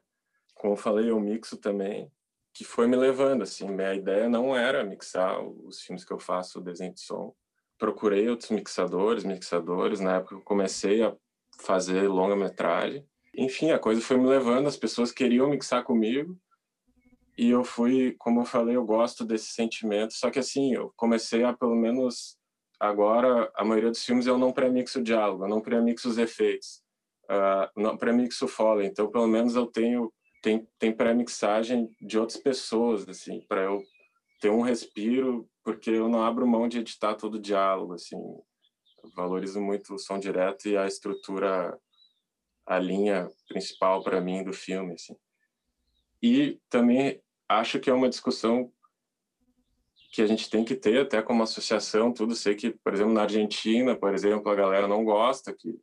Como eu falei, eu mixo também, que foi me levando, assim. Minha ideia não era mixar os filmes que eu faço, o desenho de som. Procurei outros mixadores, mixadores. Na época eu comecei a fazer longa-metragem. Enfim, a coisa foi me levando, as pessoas queriam mixar comigo e eu fui, como eu falei, eu gosto desse sentimento. Só que assim, eu comecei a pelo menos agora a maioria dos filmes eu não premixo o diálogo, eu não premixo os efeitos, uh, não premixo foley. Então pelo menos eu tenho tem tem premixagem de outras pessoas assim para eu ter um respiro, porque eu não abro mão de editar todo o diálogo assim. Eu valorizo muito o som direto e a estrutura a linha principal para mim do filme assim. E também acho que é uma discussão que a gente tem que ter até como associação, tudo. Sei que, por exemplo, na Argentina, por exemplo, a galera não gosta que,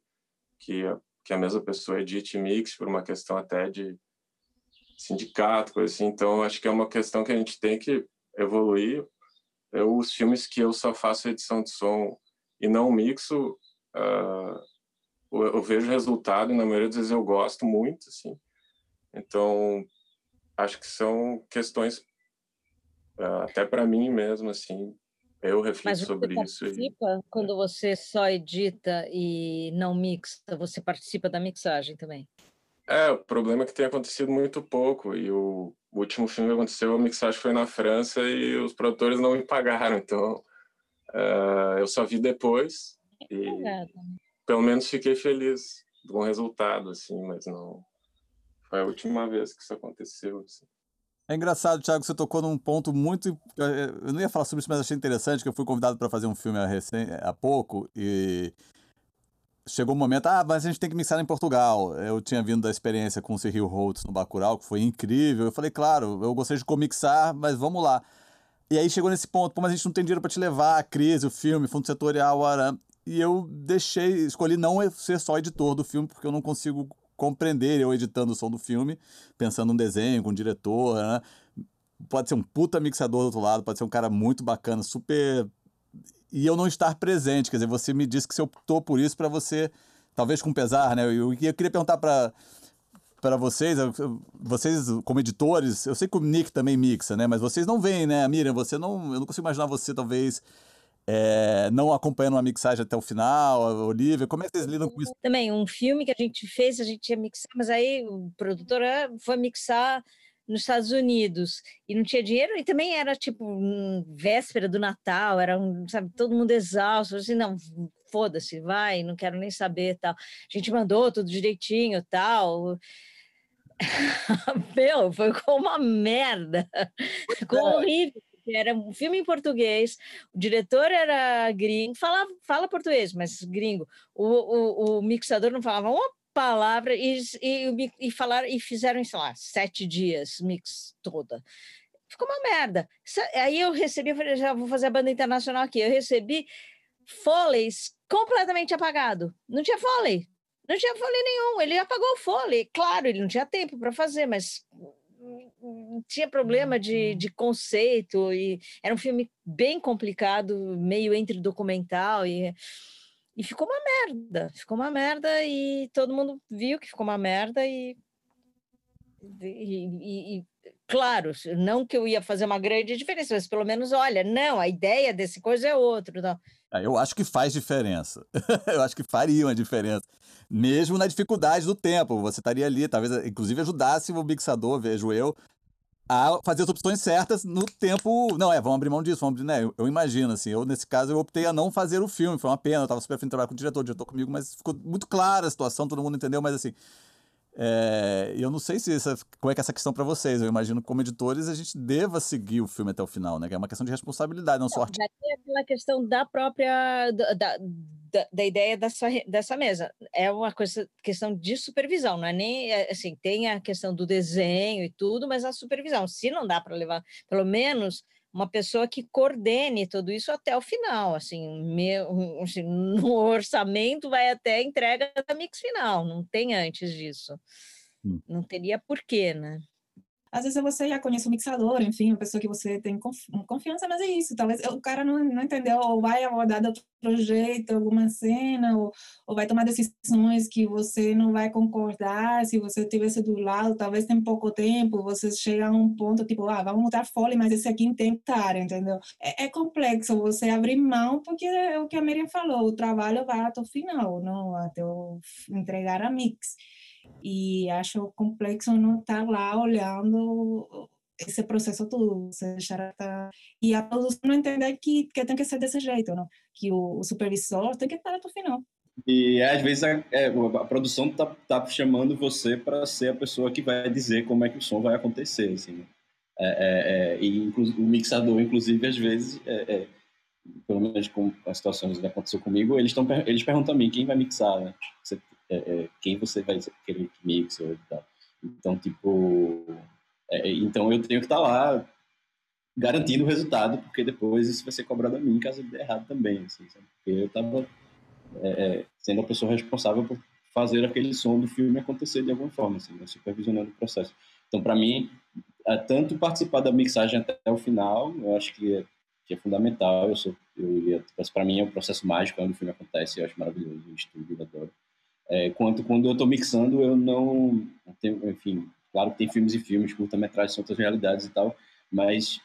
que, a, que a mesma pessoa edite mix por uma questão até de sindicato, coisa assim. Então, acho que é uma questão que a gente tem que evoluir. Eu, os filmes que eu só faço edição de som e não mixo, uh, eu, eu vejo resultado e na maioria das vezes eu gosto muito, assim. Então, acho que são questões uh, até para mim mesmo assim eu reflito sobre isso e... quando você só edita e não mixa você participa da mixagem também? É o problema é que tem acontecido muito pouco e o, último filme que aconteceu a mixagem foi na França e os produtores não me pagaram então uh, eu só vi depois e pelo menos fiquei feliz com o resultado assim mas não foi a última vez que isso aconteceu. Assim. É engraçado, Thiago, você tocou num ponto muito. Eu não ia falar sobre isso, mas achei interessante que eu fui convidado para fazer um filme há, recém, há pouco e chegou o um momento, ah, mas a gente tem que mixar em Portugal. Eu tinha vindo da experiência com o Cyril Holtz no Bacurau, que foi incrível. Eu falei, claro, eu gostei de comixar, mas vamos lá. E aí chegou nesse ponto, mas a gente não tem dinheiro para te levar, a crise, o filme, fundo setorial, aram. E eu deixei, escolhi não ser só editor do filme, porque eu não consigo compreender eu editando o som do filme, pensando num desenho, com um diretor, né? Pode ser um puta mixador do outro lado, pode ser um cara muito bacana, super. E eu não estar presente, quer dizer, você me disse que você optou por isso para você, talvez com pesar, né? Eu, eu queria perguntar para para vocês, vocês como editores, eu sei que o Nick também mixa, né? Mas vocês não veem, né, Miriam? Você não, eu não consigo imaginar você talvez é, não acompanhando uma mixagem até o final, Olivia, como é que vocês lidam com isso? Também, um filme que a gente fez, a gente ia mixar, mas aí o produtor ah, foi mixar nos Estados Unidos e não tinha dinheiro e também era tipo um, véspera do Natal, era um, sabe, todo mundo exausto, assim, não, foda-se, vai, não quero nem saber, tal. A gente mandou tudo direitinho, tal. Meu, foi com uma merda, ficou é. horrível era um filme em português, o diretor era gringo, falava, fala português, mas gringo. O, o, o mixador não falava uma palavra e, e, e falaram e fizeram, sei lá, sete dias mix toda. Ficou uma merda. Aí eu recebi, eu falei, já vou fazer a banda internacional aqui. Eu recebi Foleys completamente apagado. Não tinha Foley. Não tinha Foley nenhum. Ele apagou o Foley. Claro, ele não tinha tempo para fazer, mas tinha problema de, uhum. de conceito e era um filme bem complicado, meio entre documental e e ficou uma merda, ficou uma merda e todo mundo viu que ficou uma merda e, e, e, claro, não que eu ia fazer uma grande diferença, mas pelo menos, olha, não, a ideia desse coisa é outra. Não. É, eu acho que faz diferença. eu acho que faria uma diferença mesmo na dificuldade do tempo. Você estaria ali, talvez inclusive ajudasse o mixador, vejo eu, a fazer as opções certas no tempo. Não, é, vamos abrir mão disso, vamos abrir, né? Eu, eu, imagino, assim. Eu, nesse caso, eu optei a não fazer o filme. Foi uma pena, eu tava super afim de trabalhar com o diretor, o diretor comigo, mas ficou muito clara a situação, todo mundo entendeu, mas assim. É, eu não sei se essa, como é que é essa questão para vocês. Eu imagino que, como editores, a gente deva seguir o filme até o final, né? Que é uma questão de responsabilidade, não, não artista. É aquela questão da própria. da, da, da, ideia dessa, dessa mesa. É uma coisa, questão de supervisão, não é nem é, assim, tem a questão do desenho e tudo, mas a supervisão. Se não dá para levar, pelo menos uma pessoa que coordene tudo isso até o final, assim, meu, assim, no orçamento vai até a entrega da mix final, não tem antes disso. Hum. Não teria porquê, né? Às vezes você já conhece o mixador, enfim, uma pessoa que você tem confiança, mas é isso. Talvez o cara não, não entendeu, ou vai abordar de outro jeito, alguma cena, ou, ou vai tomar decisões que você não vai concordar. Se você estivesse do lado, talvez tem pouco tempo, você chega a um ponto tipo, ah, vamos mudar folha, mas esse aqui tem estar, entendeu? É, é, complexo você abrir mão, porque é o que a Miriam falou, o trabalho vai até o final, não até o, entregar a mix. E acho complexo não estar lá olhando esse processo todo. Tá... E a produção não entender que, que tem que ser desse jeito, não? que o, o supervisor tem que estar até o final. E às vezes a, é, a produção tá, tá chamando você para ser a pessoa que vai dizer como é que o som vai acontecer, assim. Né? É, é, é, e o mixador, inclusive, às vezes, é, é, pelo menos com as situações que aconteceu comigo, eles estão eles perguntam a mim quem vai mixar, né? Você é, é, quem você vai querer que mixe e tal. Então, tipo, é, então eu tenho que estar tá lá garantindo o resultado, porque depois isso vai ser cobrado a mim caso dê errado também, assim, sabe? Eu estava é, é, sendo a pessoa responsável por fazer aquele som do filme acontecer de alguma forma, assim, né? supervisionando o processo. Então, para mim, é, tanto participar da mixagem até o final, eu acho que é, que é fundamental. Eu sou, eu para mim é um processo mágico quando o filme acontece, eu acho maravilhoso, o estúdio, eu adoro. É, quanto quando eu estou mixando, eu não, tenho, enfim, claro que tem filmes e filmes, curta-metragens, são outras realidades e tal, mas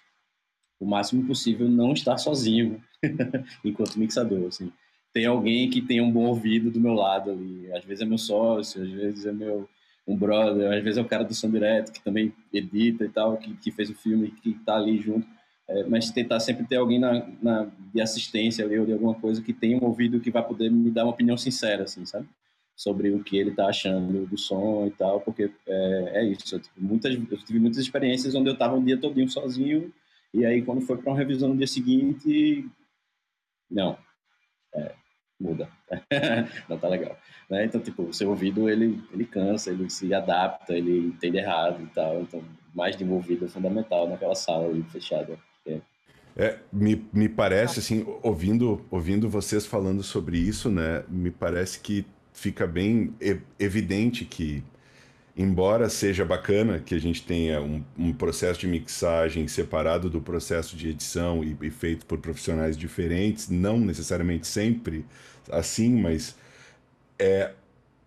o máximo possível não estar sozinho enquanto mixador, assim. Tem alguém que tem um bom ouvido do meu lado ali, às vezes é meu sócio, às vezes é meu um brother, às vezes é o cara do som direto que também edita e tal, que, que fez o filme, que está ali junto, é, mas tentar sempre ter alguém na, na, de assistência ali ou de alguma coisa que tenha um ouvido que vai poder me dar uma opinião sincera, assim, sabe? Sobre o que ele está achando do som e tal, porque é, é isso. Eu tive, muitas, eu tive muitas experiências onde eu estava um dia todinho sozinho e aí quando foi para uma revisão no dia seguinte, não, é, muda, não tá legal. Né? Então, tipo, o seu ouvido, ele, ele cansa, ele se adapta, ele entende errado e tal, então mais de um ouvido é fundamental naquela sala ali, fechada. É. É, me, me parece, assim, ouvindo, ouvindo vocês falando sobre isso, né, me parece que fica bem evidente que, embora seja bacana que a gente tenha um, um processo de mixagem separado do processo de edição e, e, feito por profissionais diferentes, não necessariamente sempre assim, mas é,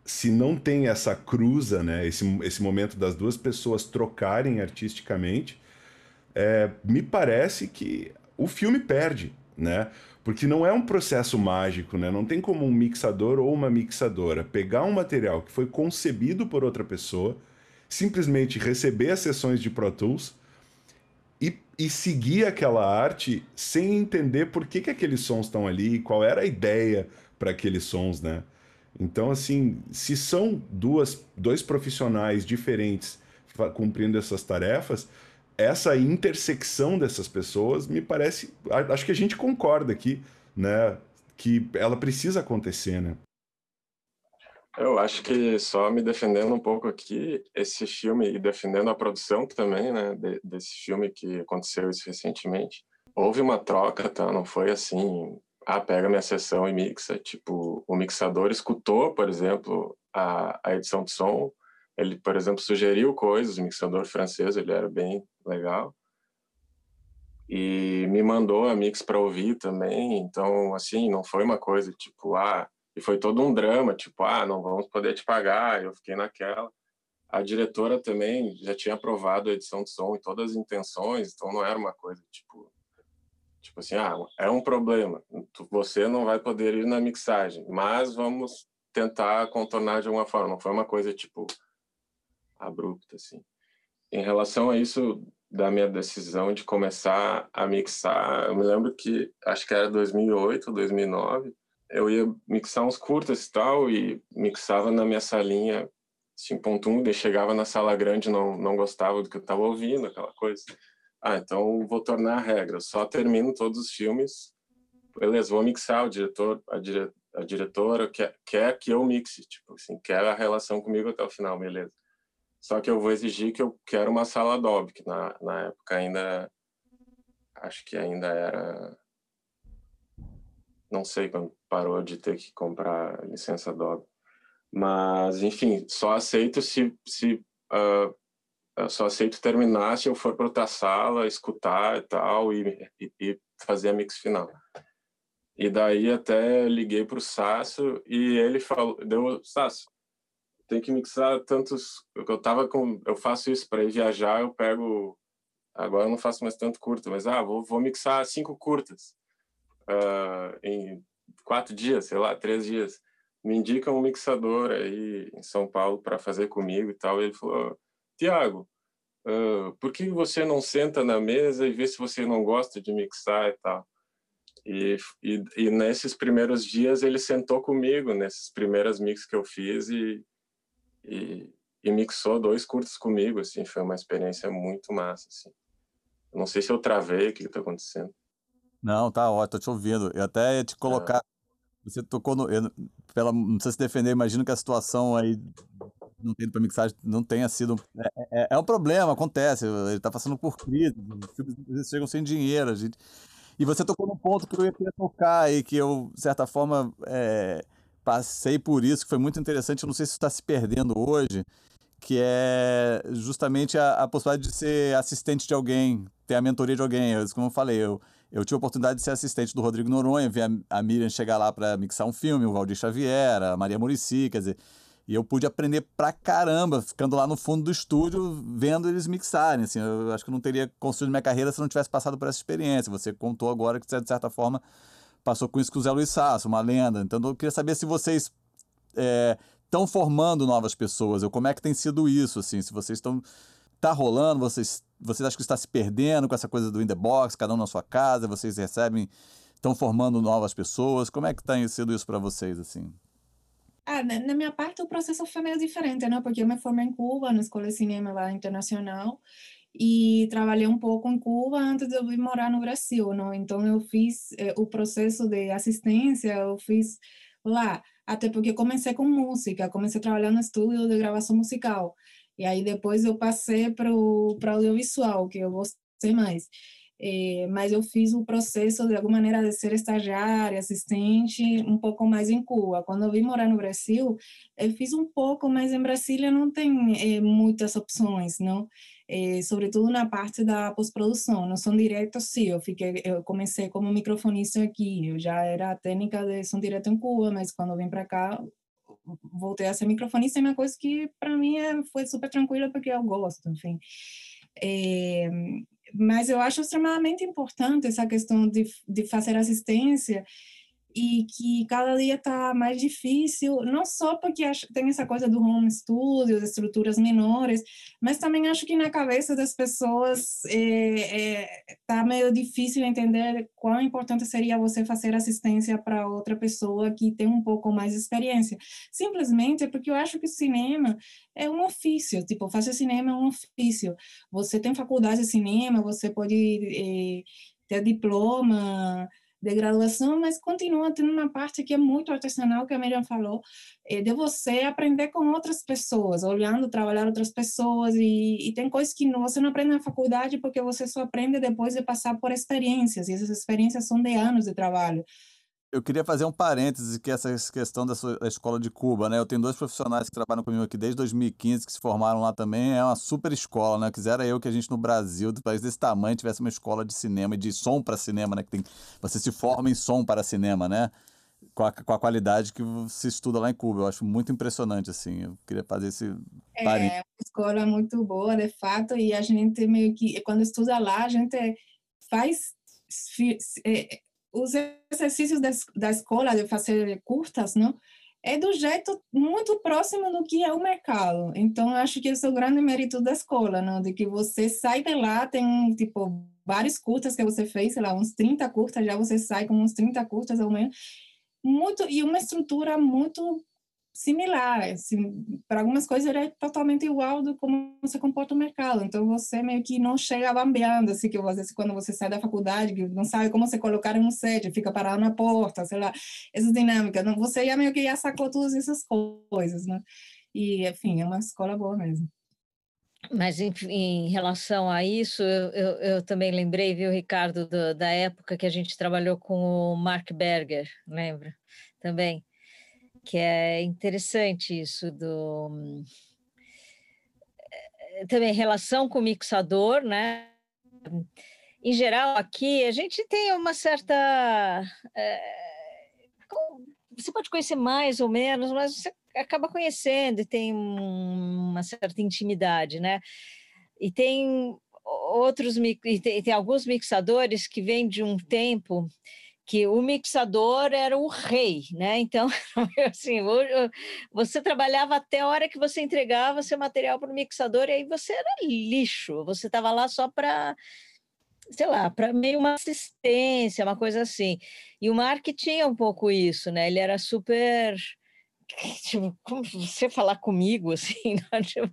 se não tem essa cruza, né, esse, esse momento das duas pessoas trocarem artisticamente, é, me parece que o filme perde, né? Porque não é um processo mágico, né? Não tem como um mixador ou uma mixadora pegar um material que foi concebido por outra pessoa, simplesmente receber as sessões de Pro Tools e, e seguir aquela arte sem entender por que, que aqueles sons estão ali, qual era a ideia para aqueles sons, né? Então, assim, se são duas, dois profissionais diferentes cumprindo essas tarefas, essa intersecção dessas pessoas me parece, acho que a gente concorda aqui, né, que ela precisa acontecer, né? Eu acho que só me defendendo um pouco aqui, esse filme e defendendo a produção também, né, de, desse filme que aconteceu isso recentemente, houve uma troca, tá? Não foi assim, ah, pega minha sessão e mixa. Tipo, o mixador escutou, por exemplo, a, a edição de som, ele, por exemplo, sugeriu coisas, o mixador francês, ele era bem legal. E me mandou a mix para ouvir também, então, assim, não foi uma coisa tipo, ah, e foi todo um drama, tipo, ah, não vamos poder te pagar, eu fiquei naquela. A diretora também já tinha aprovado a edição de som e todas as intenções, então não era uma coisa tipo, tipo assim, ah, é um problema, você não vai poder ir na mixagem, mas vamos tentar contornar de alguma forma. Não foi uma coisa tipo, abrupta, assim. Em relação a isso da minha decisão de começar a mixar, eu me lembro que acho que era 2008, 2009, eu ia mixar uns curtas e tal e mixava na minha salinha 5.1, daí chegava na sala grande não não gostava do que eu estava ouvindo, aquela coisa. Ah, então vou tornar a regra, só termino todos os filmes. Beleza, vou mixar o diretor, a, dire, a diretora quer, quer que eu mixe, tipo assim, quer a relação comigo até o final, beleza. Só que eu vou exigir que eu quero uma sala Adobe, que na, na época ainda. Acho que ainda era. Não sei quando parou de ter que comprar licença Adobe. Mas, enfim, só aceito se. se uh, só aceito terminar se eu for para outra sala, escutar e tal, e, e, e fazer a mix final. E daí até liguei para o Sasso e ele falou, deu, Sasso, tem que mixar tantos. Eu tava com, eu faço isso para ir viajar, eu pego. Agora eu não faço mais tanto curto, mas ah, vou, vou mixar cinco curtas uh, em quatro dias, sei lá, três dias. Me indica um mixador aí em São Paulo para fazer comigo e tal. E ele falou: Tiago, uh, por que você não senta na mesa e vê se você não gosta de mixar e tal? E, e, e nesses primeiros dias ele sentou comigo, nessas primeiras mix que eu fiz e e, e mixou dois curtos comigo, assim, foi uma experiência muito massa, assim. Não sei se eu travei, o que está acontecendo. Não, tá ótimo, tô te ouvindo. Eu até ia te colocar. É. Você tocou no. Eu, pela, não precisa se defender, imagino que a situação aí não tendo para mixagem não tenha sido. É, é, é, um problema, acontece. Ele está passando por crise, os filmes chegam sem dinheiro. A gente, e você tocou num ponto que eu ia querer tocar aí, que eu, de certa forma, é, passei por isso, que foi muito interessante. Eu não sei se está se perdendo hoje, que é justamente a, a, possibilidade de ser assistente de alguém, ter a mentoria de alguém. Eu, como eu falei, eu, eu tive a oportunidade de ser assistente do Rodrigo Noronha, ver a, a Miriam chegar lá para mixar um filme, o Valdir Xavier, a Maria Murici, quer dizer. E eu pude aprender pra caramba, ficando lá no fundo do estúdio, vendo eles mixarem. Assim, eu acho que eu não teria construído minha carreira se não tivesse passado por essa experiência. Você contou agora que, de certa forma, passou com isso com o Zé Luiz Sasso, uma lenda. Então eu queria saber se vocês estão é, formando novas pessoas, ou como é que tem sido isso, assim, se vocês estão... Tá rolando, vocês, vocês acham que está se perdendo com essa coisa do in the box, cada um na sua casa, vocês recebem, estão formando novas pessoas, como é que tem sido isso para vocês, assim? Ah, na minha parte o processo foi meio diferente, né? Porque eu me formei em Cuba, na Escola de Cinema lá internacional, e trabalhei um pouco em Cuba antes de eu vir morar no Brasil, não? Então eu fiz eh, o processo de assistência, eu fiz lá, até porque comecei com música, comecei a trabalhar no estúdio de gravação musical. E aí depois eu passei para o audiovisual, que eu gostei mais. É, mas eu fiz o processo de alguma maneira de ser estagiária, assistente, um pouco mais em Cuba. Quando eu vim morar no Brasil, eu fiz um pouco, mas em Brasília não tem é, muitas opções, não? É, sobretudo na parte da pós-produção. No som direto, sim, eu fiquei, eu comecei como microfonista aqui. Eu já era técnica de som direto em Cuba, mas quando eu vim para cá, voltei a ser microfonista. É uma coisa que para mim foi super tranquila porque eu gosto, enfim. É, mas eu acho extremamente importante essa questão de, de fazer assistência e que cada dia está mais difícil, não só porque tem essa coisa do home studio, de estruturas menores, mas também acho que na cabeça das pessoas está é, é, tá meio difícil entender quão importante seria você fazer assistência para outra pessoa que tem um pouco mais de experiência. Simplesmente porque eu acho que o cinema é um ofício, tipo, fazer cinema é um ofício. Você tem faculdade de cinema, você pode é, ter diploma, de graduação, mas continua tendo uma parte que é muito artesanal, que a Miriam falou, é de você aprender com outras pessoas, olhando, trabalhar outras pessoas, e, e tem coisas que você não aprende na faculdade porque você só aprende depois de passar por experiências, e essas experiências são de anos de trabalho. Eu queria fazer um parêntese que essa questão da, sua, da escola de Cuba, né? Eu tenho dois profissionais que trabalham comigo aqui desde 2015, que se formaram lá também. É uma super escola, né? Quisera eu que a gente no Brasil, do país desse tamanho, tivesse uma escola de cinema e de som para cinema, né? Que tem, você se forma em som para cinema, né? Com a, com a qualidade que se estuda lá em Cuba. Eu acho muito impressionante, assim. Eu queria fazer esse parêntese. É uma escola muito boa, de fato, e a gente meio que, quando estuda lá, a gente faz é, os exercícios da, da escola de fazer curtas, não? é do jeito muito próximo do que é o mercado. Então, acho que esse é o grande mérito da escola, não? de que você sai de lá, tem, tipo, vários curtas que você fez, sei lá, uns 30 curtas, já você sai com uns 30 curtas ao menos, muito, e uma estrutura muito similar. Assim, para algumas coisas ele é totalmente igual do como se comporta o mercado. Então você meio que não chega bambeando, assim, que vezes quando você sai da faculdade, que não sabe como se colocar em um set, fica parado na porta, sei lá, essa dinâmica. Não, você já meio que já sacou todas essas coisas, né? E, enfim, é uma escola boa mesmo. Mas em, em, relação a isso, eu, eu, eu, também lembrei, viu, Ricardo, do, da época que a gente trabalhou com o Mark Berger, lembra? Também que é interessante isso do eh, também relação com o mixador, né? Em geral, aqui a gente tem uma certa é, você pode conhecer mais ou menos, mas você acaba conhecendo e tem uma certa intimidade, né? E tem outros e tem, tem alguns mixadores que vêm de um tempo que o mixador era o rei, né? Então, assim, você trabalhava até a hora que você entregava seu material para o mixador e aí você era lixo, você estava lá só para sei lá, para meio uma assistência, uma coisa assim. E o Mark tinha um pouco isso, né? Ele era super tipo, como você falar comigo assim, não, tipo,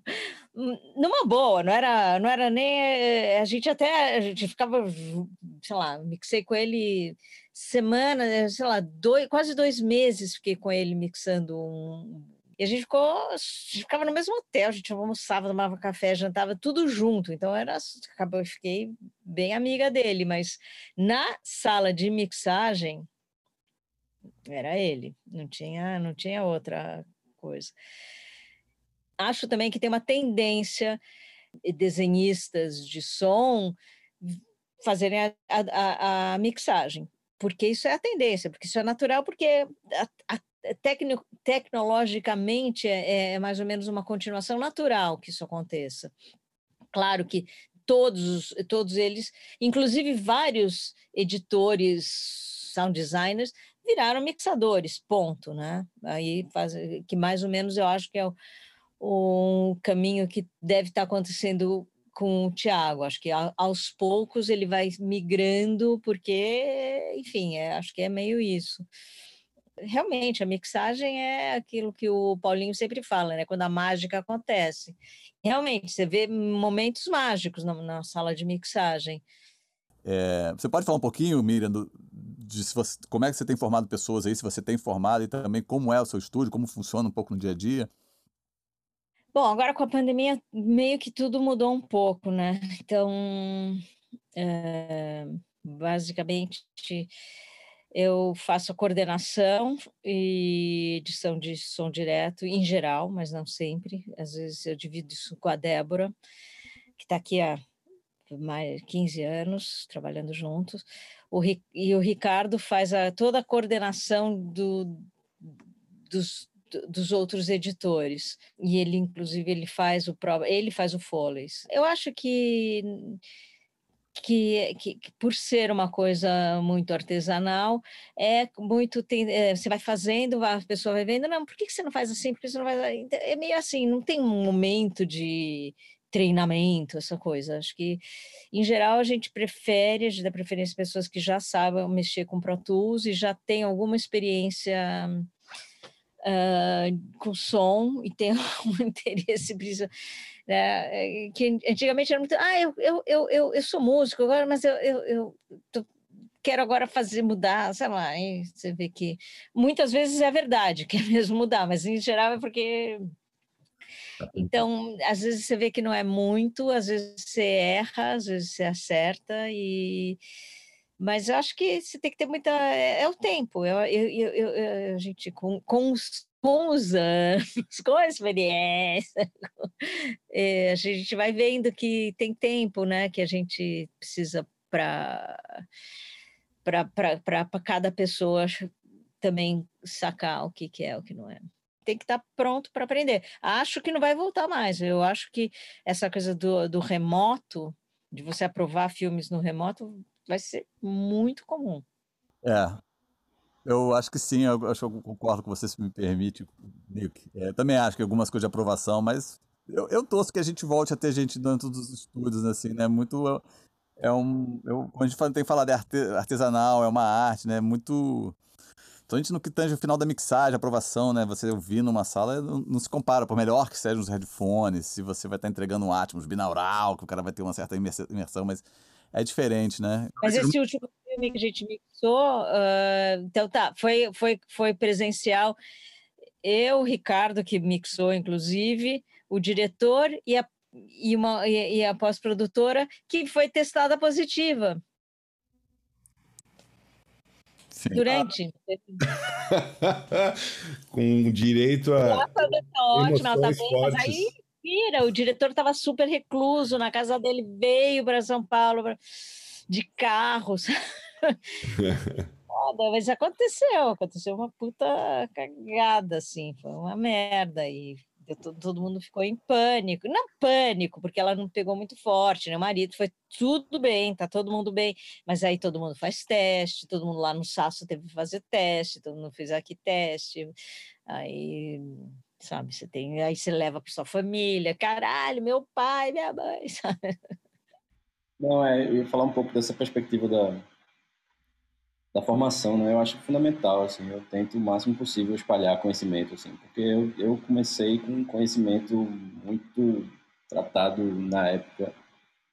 numa boa, não era, não era nem a gente até a gente ficava, sei lá, mixei com ele semana, sei lá, dois, quase dois meses fiquei com ele mixando um, e a gente ficou, a gente ficava no mesmo hotel, a gente almoçava, tomava café, jantava tudo junto. Então era, acabou, fiquei bem amiga dele, mas na sala de mixagem era ele, não tinha, não tinha outra coisa. Acho também que tem uma tendência desenhistas de som fazerem a, a, a mixagem, porque isso é a tendência, porque isso é natural, porque a, a tecno, tecnologicamente é, é mais ou menos uma continuação natural que isso aconteça. Claro que todos, todos eles, inclusive vários editores, sound designers, viraram mixadores, ponto, né? Aí faz, que mais ou menos eu acho que é o, o caminho que deve estar acontecendo com o Tiago. Acho que aos poucos ele vai migrando, porque, enfim, é, acho que é meio isso. Realmente, a mixagem é aquilo que o Paulinho sempre fala, né? Quando a mágica acontece. Realmente, você vê momentos mágicos na, na sala de mixagem. É, você pode falar um pouquinho, Miriam, do, de você, como é que você tem formado pessoas aí, se você tem formado e também como é o seu estúdio, como funciona um pouco no dia a dia? Bom, agora com a pandemia, meio que tudo mudou um pouco, né? Então, é, basicamente, eu faço a coordenação e edição de som direto, em geral, mas não sempre. Às vezes eu divido isso com a Débora, que está aqui há mais 15 anos, trabalhando juntos. O, e o Ricardo faz a, toda a coordenação do, dos, dos outros editores e ele inclusive ele faz o ele faz o Follies. Eu acho que que, que, que, por ser uma coisa muito artesanal, é muito. Tem, é, você vai fazendo, a pessoa vai vendo, não, por que, que você não faz assim? Por que você não faz. Então, é meio assim, não tem um momento de treinamento, essa coisa. Acho que, em geral, a gente prefere, a gente dá preferência pessoas que já sabem mexer com Pro Tools e já têm alguma experiência uh, com som e tem um interesse, né? que antigamente era muito, ah, eu, eu, eu, eu, sou músico agora, mas eu, eu, eu tô, quero agora fazer mudar, sei lá, hein? você vê que muitas vezes é verdade, quer mesmo mudar, mas em geral é porque então, às vezes você vê que não é muito, às vezes você erra, às vezes você acerta, e mas acho que você tem que ter muita. É, é o tempo. Eu, eu, eu, eu, a gente, com, com, os, com os anos, com a experiência, é, a gente vai vendo que tem tempo, né? Que a gente precisa para para cada pessoa também sacar o que, que é o que não é tem que estar tá pronto para aprender. Acho que não vai voltar mais. Eu acho que essa coisa do, do remoto, de você aprovar filmes no remoto, vai ser muito comum. É. eu acho que sim, eu acho que eu concordo com você, se me permite, Nick. É, também acho que algumas coisas de aprovação, mas eu, eu torço que a gente volte a ter gente dentro dos estúdios, assim, né? Muito. É um. Eu, quando a gente tem que falar de arte, artesanal, é uma arte, né? Muito. Principalmente no que tange o final da mixagem, aprovação, né? Você ouvir numa sala não, não, se compara, por melhor que sejam os headphones, se você vai estar entregando um Atmos binaural, que o cara vai ter uma certa imersão, mas é diferente, né? Mas esse último filme que a gente mixou, uh, então tá, foi, foi, foi presencial. Eu, Ricardo, que mixou, inclusive, o diretor e a, e uma, e, e a pós-produtora, que foi testada positiva. Sim. Durante. Com direito a. Tá ótima, ela tá bem, mas aí vira, o diretor estava super recluso na casa dele, veio para São Paulo pra... de carros. Foda, mas aconteceu, aconteceu uma puta cagada, assim, foi uma merda. E todo, todo mundo ficou em pânico. Não pânico, porque ela não pegou muito forte, né? O marido foi tudo bem, tá todo mundo bem, mas aí todo mundo faz teste, todo mundo lá no Saço teve que fazer teste, todo mundo fez aqui teste, aí sabe? Você tem, aí você leva para sua família, caralho, meu pai, minha mãe, sabe? Não, é, eu ia falar um pouco dessa perspectiva da, da formação, né? Eu acho fundamental, assim, eu tento o máximo possível espalhar conhecimento, assim, porque eu, eu comecei com conhecimento muito tratado na época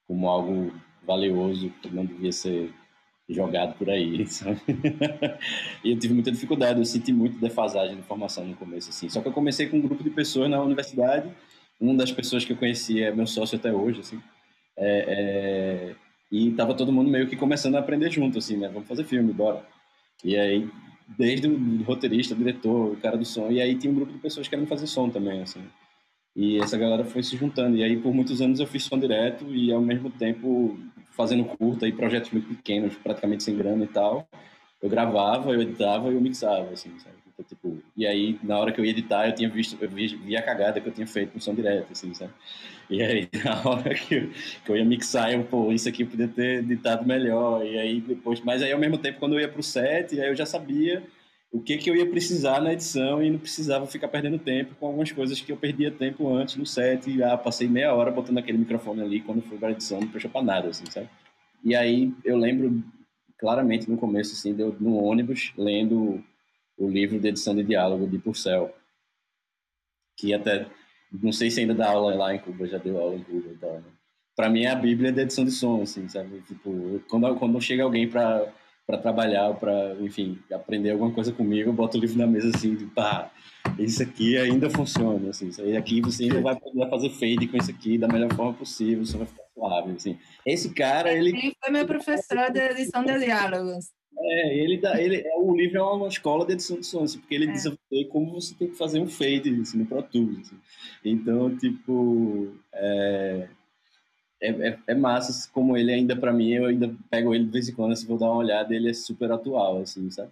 como algo valioso, que não devia ser jogado por aí, sabe? e eu tive muita dificuldade, eu senti muito defasagem de formação no começo, assim. Só que eu comecei com um grupo de pessoas na universidade, uma das pessoas que eu conheci é meu sócio até hoje, assim. É, é... E tava todo mundo meio que começando a aprender junto, assim, né? Vamos fazer filme, bora. E aí, desde o roteirista, o diretor, o cara do som, e aí tinha um grupo de pessoas querendo fazer som também, assim. E essa galera foi se juntando. E aí, por muitos anos, eu fiz som direto e, ao mesmo tempo, fazendo curta e projetos muito pequenos, praticamente sem grana e tal. Eu gravava, eu editava e eu mixava, assim, sabe? Então, tipo, e aí, na hora que eu ia editar, eu tinha visto, eu vi, vi a cagada que eu tinha feito com som direto, assim, sabe? E aí, na hora que eu, que eu ia mixar, eu, pô, isso aqui eu podia ter editado melhor. E aí, depois, mas aí, ao mesmo tempo, quando eu ia pro set, aí eu já sabia o que que eu ia precisar na edição e não precisava ficar perdendo tempo com algumas coisas que eu perdia tempo antes no set. E ah, passei meia hora botando aquele microfone ali quando fui para edição não prestou para nada assim sabe? E aí eu lembro claramente no começo assim deu no ônibus lendo o livro de edição de diálogo de Purcell que até não sei se ainda dá aula lá em Cuba já deu aula em Cuba e tal né? mim é a bíblia de edição de som assim sabe? Tipo quando quando chega alguém para para trabalhar, para, enfim, aprender alguma coisa comigo, eu boto o livro na mesa assim, de, pá, isso aqui ainda funciona, assim, isso aí aqui você ainda vai poder fazer fade com isso aqui da melhor forma possível, você vai ficar suave, assim. Esse cara, ele... Ele foi meu professor de edição de diálogos. É, ele dá, ele, é, o livro é uma escola de edição de assim, porque ele é. diz como você tem que fazer um fade assim, no Pro Tools. Assim. Então, tipo, é, é, é, é, massa como ele ainda para mim eu ainda pego ele de vez em quando se vou dar uma olhada ele é super atual assim sabe?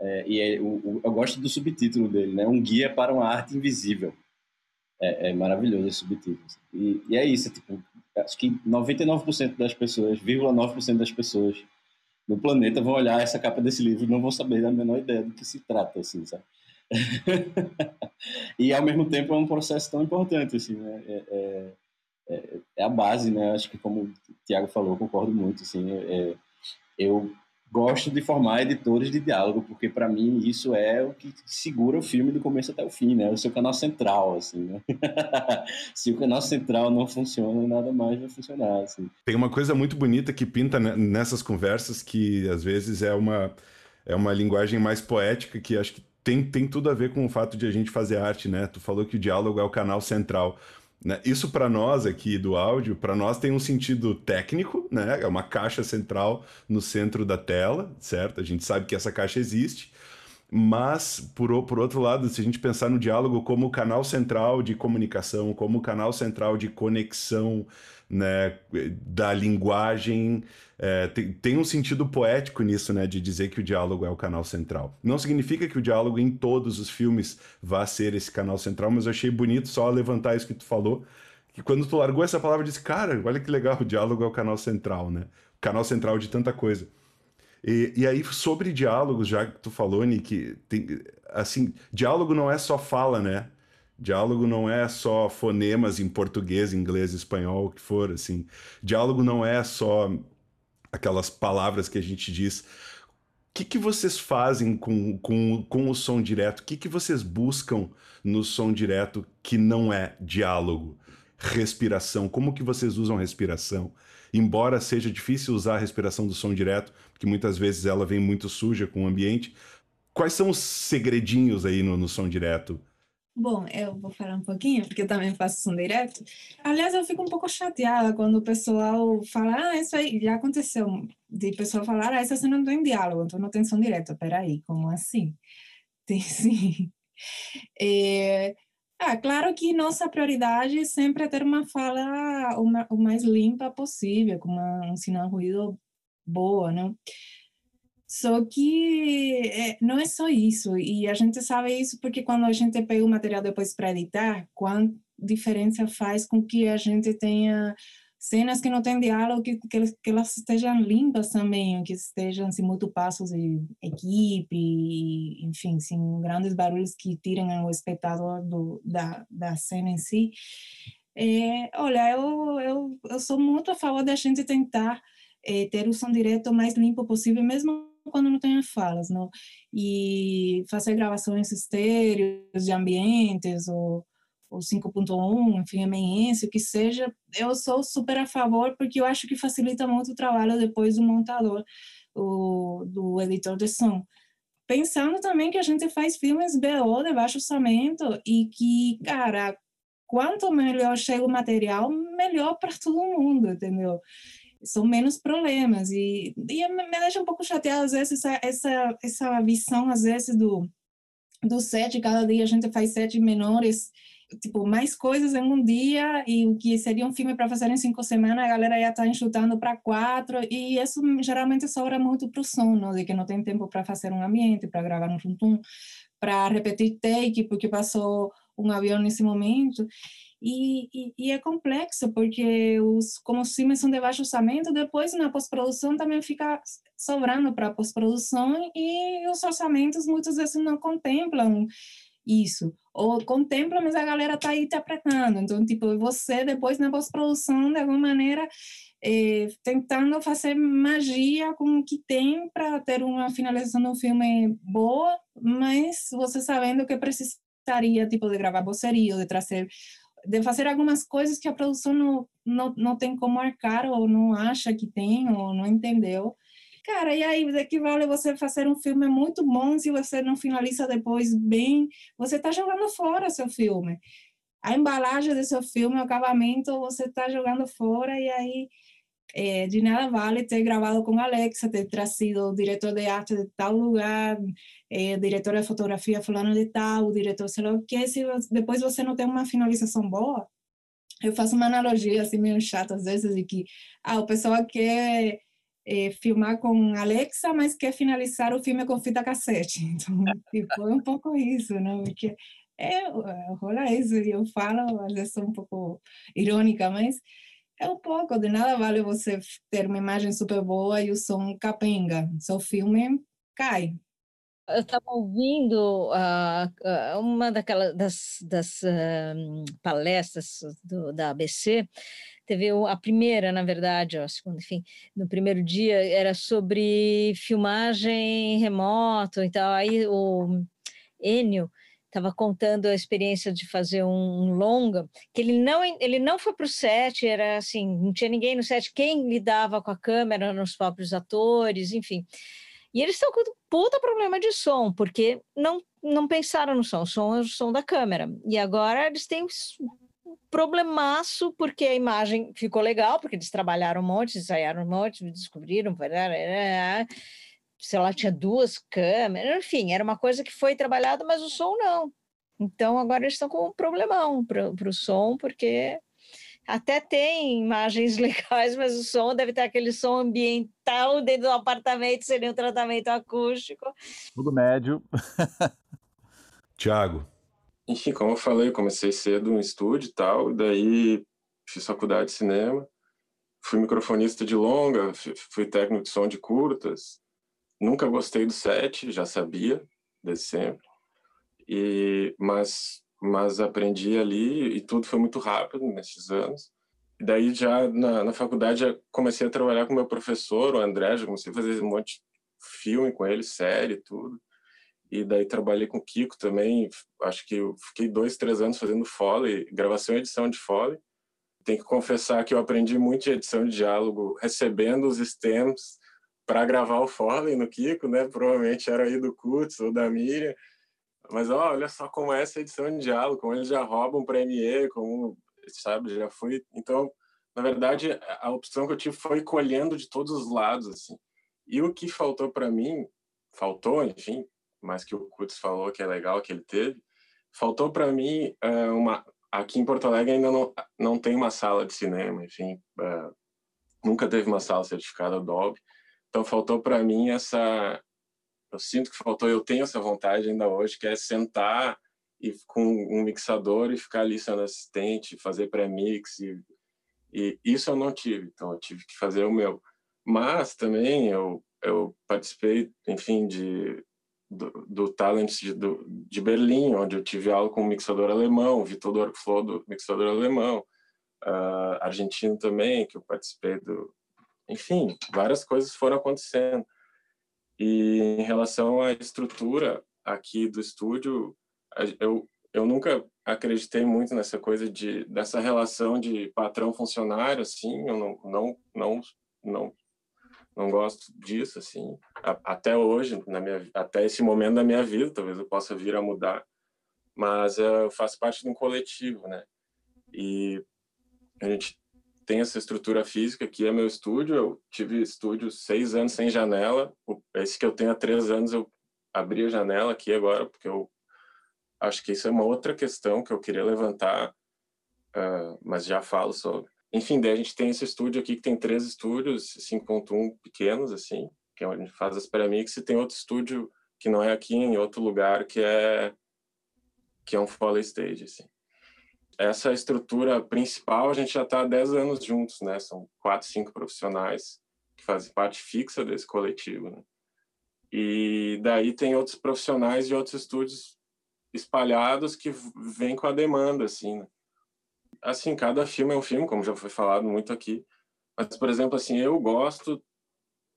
É, e é, o, o, eu gosto do subtítulo dele né? Um guia para uma arte invisível. É, é maravilhoso esse subtítulo assim. e, e, é isso tipo acho que 99% das pessoas 0,9% das pessoas no planeta vão olhar essa capa desse livro e não vão saber a menor ideia do que se trata assim sabe? E ao mesmo tempo é um processo tão importante assim né? É, é é, é, a base, né? Acho que como o Tiago falou, concordo muito. Assim, é, eu gosto de formar editores de diálogo, porque para mim isso é o que segura o filme do começo até o fim, né? O seu canal central, assim, né? Se o canal central não funciona, nada mais vai funcionar, assim. Tem uma coisa muito bonita que pinta nessas conversas que às vezes é uma é uma linguagem mais poética que acho que tem, tem tudo a ver com o fato de a gente fazer arte, né? Tu falou que o diálogo é o canal central. Né? Isso para nós aqui do áudio, para nós tem um sentido técnico, né? É uma caixa central no centro da tela, certo? A gente sabe que essa caixa existe, mas por, por outro lado, se a gente pensar no diálogo como canal central de comunicação, como canal central de conexão, né, da linguagem, é, tem, tem, um sentido poético nisso, né, de dizer que o diálogo é o canal central. Não significa que o diálogo em todos os filmes vá ser esse canal central, mas eu achei bonito só levantar isso que tu falou, que quando tu largou essa palavra, eu disse, cara, olha que legal, o diálogo é o canal central, né? O canal central de tanta coisa. E, e aí, sobre diálogos, já que tu falou, Nick, tem, assim, diálogo não é só fala, né? Diálogo não é só fonemas em português, inglês, espanhol, o que for, assim. Diálogo não é só aquelas palavras que a gente diz. O que, que vocês fazem com, com, com o som direto? O que, que vocês buscam no som direto que não é diálogo? Respiração. Como que vocês usam respiração? Embora seja difícil usar a respiração do som direto, porque muitas vezes ela vem muito suja com o ambiente, quais são os segredinhos aí no, no som direto? Bom, eu vou falar um pouquinho, porque eu também faço som direto. Aliás, eu fico um pouco chateada quando o pessoal fala, ah, isso aí já aconteceu, de pessoa falar, ah, essa cena não tem diálogo, então não tem som direto. Peraí, como assim? Tem sim. É, ah, claro que nossa prioridade sempre é ter uma fala o mais limpa possível, com uma, um sinal ruído boa, né? Só que é, não é só isso, e a gente sabe isso porque quando a gente pega o material depois para editar, quanta diferença faz com que a gente tenha cenas que não tem diálogo, que, que, que elas estejam limpas também, que estejam assim, muito passos de equipe, enfim, sem grandes barulhos que tirem o espectador do, da, da cena em si. É, olha, eu, eu, eu sou muito a favor da gente tentar é, ter o som direto o mais limpo possível, mesmo quando não tem falas, não? E fazer gravações estéreos de ambientes ou, ou 5.1, enfim, ambiente, o que seja, eu sou super a favor porque eu acho que facilita muito o trabalho depois do montador, o, do editor de som. Pensando também que a gente faz filmes BO de baixo orçamento e que, cara, quanto melhor chega o material, melhor para todo mundo, entendeu? São menos problemas e, e me deixa um pouco chateada às vezes essa, essa, essa visão às vezes do do set, cada dia a gente faz sete menores, tipo, mais coisas em um dia, e o que seria um filme para fazer em cinco semanas, a galera já está enxutando para quatro, e isso geralmente sobra muito para o sono, de que não tem tempo para fazer um ambiente, para gravar um tum para repetir take, porque passou um avião nesse momento. E, e, e, é complexo, porque os, como os filmes são de baixo orçamento, depois na pós-produção também fica sobrando para pós-produção e os orçamentos muitas vezes não contemplam isso. Ou contemplam, mas a galera está aí interpretando. Então, tipo, você depois na pós-produção, de alguma maneira, é, tentando fazer magia com o que tem para ter uma finalização do filme boa, mas você sabendo que precisaria, tipo, de gravar voceria, de trazer de fazer algumas coisas que a produção não, não, não tem como marcar, ou não acha que tem, ou não entendeu. Cara, e aí, de que vale você fazer um filme muito bom se você não finaliza depois bem? Você está jogando fora seu filme. A embalagem do seu filme, o acabamento, você está jogando fora, e aí é, de nada vale ter gravado com Alexa, ter trazido o diretor de arte de tal lugar, é, diretor de fotografia fulano de tal, o diretor sei lá o que, se depois você não tem uma finalização boa. Eu faço uma analogia assim meio chata às vezes de que ah, o pessoal quer é, filmar com Alexa, mas quer finalizar o filme com fita cassete. Então, tipo, é um pouco isso, né? Porque é, rola isso, eu falo, às vezes sou um pouco irônica, mas é um pouco, de nada vale você ter uma imagem super boa e o som capenga. Seu filme cai. Eu estava ouvindo uh, uma daquelas das, das uh, palestras do, da ABC, teve a primeira, na verdade, a segunda, enfim, no primeiro dia era sobre filmagem remoto e tal. Aí o Enio estava contando a experiência de fazer um, longa, que ele não ele não foi para o set, era assim, não tinha ninguém no set, quem lidava com a câmera eram os próprios atores, enfim. E eles estão com puta problema de som, porque não, não pensaram no som, o som é o som da câmera. E agora eles têm um problemaço, porque a imagem ficou legal, porque eles trabalharam um monte, ensaiaram um monte, descobriram, sei lá, tinha duas câmeras, enfim, era uma coisa que foi trabalhada, mas o som não. Então agora eles estão com um problemão para o som, porque até tem imagens legais, mas o som deve ter aquele som ambiental dentro do apartamento, seria um tratamento acústico. Tudo médio. Tiago. Enfim, como eu falei, comecei cedo no estúdio e tal, daí fiz faculdade de cinema, fui microfonista de longa, fui técnico de som de curtas, nunca gostei do set, já sabia desde sempre. E mas mas aprendi ali e tudo foi muito rápido nesses anos. E daí já na, na faculdade comecei a trabalhar com meu professor, o André, já comecei a fazer um monte de filme com ele, série, tudo. E daí trabalhei com o Kiko também, acho que fiquei dois, três anos fazendo Foley, gravação e edição de Foley. Tenho que confessar que eu aprendi muito de edição de diálogo recebendo os stems para gravar o Foley no Kiko, né? Provavelmente era aí do Kutz ou da Miriam. Mas ó, olha só como é essa edição de diálogo, como eles já roubam Premiere, como, sabe, já fui. Então, na verdade, a opção que eu tive foi colhendo de todos os lados, assim. E o que faltou para mim, faltou, enfim, mas que o Kutz falou que é legal que ele teve, faltou para mim uh, uma aqui em Porto Alegre ainda não não tem uma sala de cinema, enfim, uh, nunca teve uma sala certificada Dolby. Então faltou para mim essa eu sinto que faltou, eu tenho essa vontade ainda hoje, que é sentar e com um mixador e ficar ali sendo assistente, fazer pré-mix e, e isso eu não tive, então eu tive que fazer o meu. Mas também eu eu participei, enfim, de do, do Talent de, do, de Berlim, onde eu tive aula com um mixador alemão, Vitor do Workflow do mixador alemão, uh, argentino também, que eu participei do... Enfim, várias coisas foram acontecendo. E em relação à estrutura aqui do estúdio, eu, eu nunca acreditei muito nessa coisa de dessa relação de patrão funcionário assim eu não não não não não gosto disso assim até hoje na minha até esse momento da minha vida talvez eu possa vir a mudar mas eh, eu faço parte de um coletivo né e a gente tem essa estrutura física que é meu estúdio eu tive estúdio seis anos sem janela esse que eu tenho há três anos eu abri a janela aqui agora porque eu acho que isso é uma outra questão que eu queria levantar uh, mas já falo sobre enfim, daí a gente tem esse estúdio aqui que tem três estúdios 5.1 pequenos, assim, que é onde a gente faz as pré-mix, e tem outro estúdio que não é aqui, em outro lugar, que é que é um Foley Stage, assim. Essa estrutura principal, a gente já está há 10 anos juntos, né? São quatro, cinco profissionais que fazem parte fixa desse coletivo, né? E daí tem outros profissionais de outros estúdios espalhados que vêm com a demanda, assim, né? assim, cada filme é um filme, como já foi falado muito aqui. Mas, por exemplo, assim, eu gosto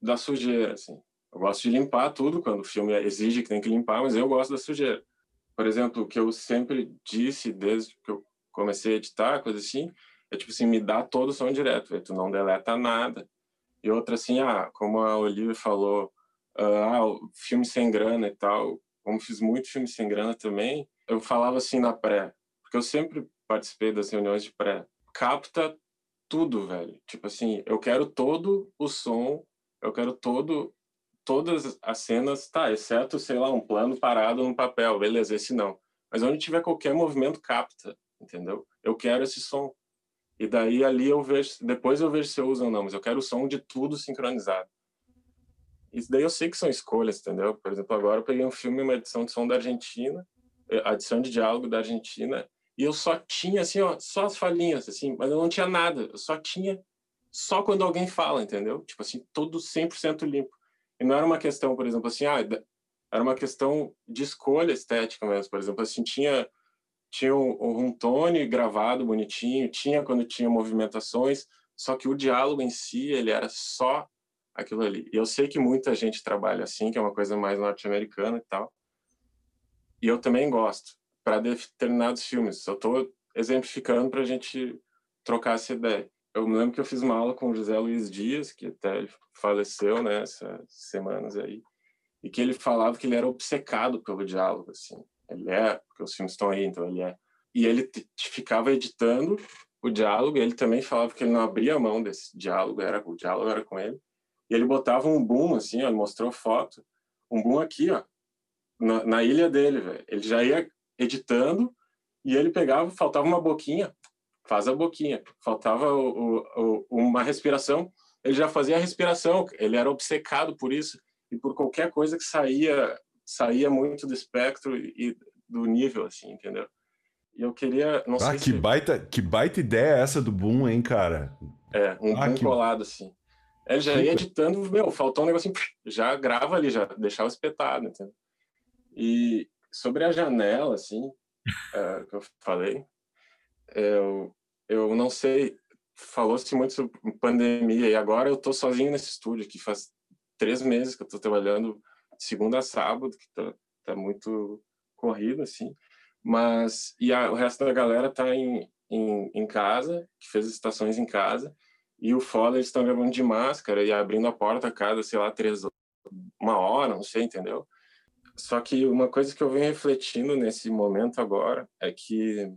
da sujeira, assim. Eu gosto de limpar tudo quando o filme exige que tem que limpar, mas eu gosto da sujeira. Por exemplo, o que eu sempre disse desde que eu comecei a editar, coisa assim, é tipo assim, me dá todo o som direto, véio, tu não deleta nada. E outra assim, ah, como a Olivia falou, ah, filme sem grana e tal, como fiz muito filme sem grana também, eu falava assim na pré, porque eu sempre participei das reuniões de pré, capta tudo, velho. Tipo assim, eu quero todo o som, eu quero todo todas as cenas, tá, exceto, sei lá, um plano parado no papel, beleza, esse não. Mas onde tiver qualquer movimento capta, entendeu? Eu quero esse som. E daí ali eu vejo, depois eu vejo se eu uso ou não, mas eu quero o som de tudo sincronizado. Isso daí eu sei que são escolhas, entendeu? Por exemplo, agora eu peguei um filme, uma edição de som da Argentina, a edição de diálogo da Argentina, e eu só tinha, assim, ó, só as falinhas, assim, mas eu não tinha nada. Eu só tinha, só quando alguém fala, entendeu? Tipo assim, todo 100% limpo. E não era uma questão, por exemplo, assim, ah, era uma questão de escolha estética mesmo. Por exemplo, assim, tinha, tinha um, um tone gravado bonitinho, tinha quando tinha movimentações, só que o diálogo em si, ele era só aquilo ali. E eu sei que muita gente trabalha assim, que é uma coisa mais norte-americana e tal. E eu também gosto para determinados filmes. Só estou exemplificando para a gente trocar essa ideia. Eu me lembro que eu fiz uma aula com o José Luiz Dias, que até faleceu né, semanas aí, e que ele falava que ele era obcecado pelo diálogo, assim. Ele é, porque os filmes estão aí, então ele é. E ele ficava editando o diálogo, e ele também falava que ele não abria a mão desse diálogo, era o diálogo era com ele. E ele botava um boom, assim, ó, ele mostrou foto, um boom aqui, ó, na, na ilha dele, velho. Ele já ia editando e ele pegava, faltava uma boquinha, faz a boquinha. Faltava o, o, uma respiração, ele já fazia a respiração. Ele era obcecado por isso e por qualquer coisa que saía saía muito do espectro e do nível, assim, entendeu? E eu queria, não ah, sei que se... baita, que baita ideia essa do boom, hein, cara? É, um ah, boom que... colado, assim. Ele já ia editando, meu, faltou um negocinho, já grava ali, já deixava espetado, entendeu? E sobre a janela, assim, é, que eu falei, eu, eu não sei, falou-se muito sobre pandemia, e agora eu tô sozinho nesse estúdio, que faz três meses que eu tô trabalhando segunda a sábado, que tá, tá muito corrido, assim, mas, e a, o resto da galera tá em, em, em casa, que fez estações em casa, e o foda, eles estão gravando de máscara e abrindo a porta a cada, sei lá, três, uma hora, não sei, entendeu? Só que uma coisa que eu venho refletindo nesse momento agora é que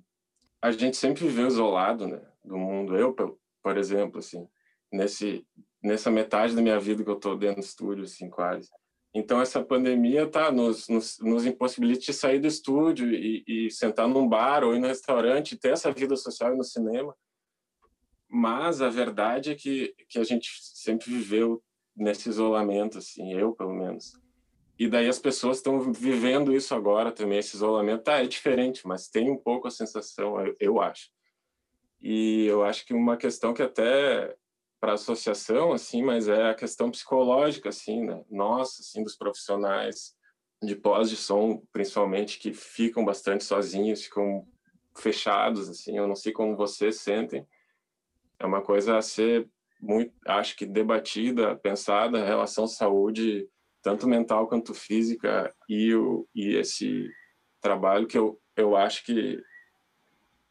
a gente sempre viveu isolado, né, do mundo. Eu, por exemplo, assim, nesse nessa metade da minha vida que eu tô dentro do estúdio, assim, quase. Então essa pandemia tá nos, nos, nos impossibilita de sair do estúdio e, e sentar num bar ou ir no restaurante, ter essa vida social no cinema mas a verdade é que, que a gente sempre viveu nesse isolamento, assim, eu pelo menos. E daí as pessoas estão vivendo isso agora também, esse isolamento. Tá, é diferente, mas tem um pouco a sensação, eu, eu acho. E eu acho que uma questão que até para a associação, assim, mas é a questão psicológica, assim, né? Nós, assim, dos profissionais de pós de som, principalmente, que ficam bastante sozinhos, ficam fechados, assim. Eu não sei como vocês sentem, é uma coisa a ser muito, acho que debatida, pensada, relação saúde, tanto mental quanto física, e, o, e esse trabalho que eu, eu acho que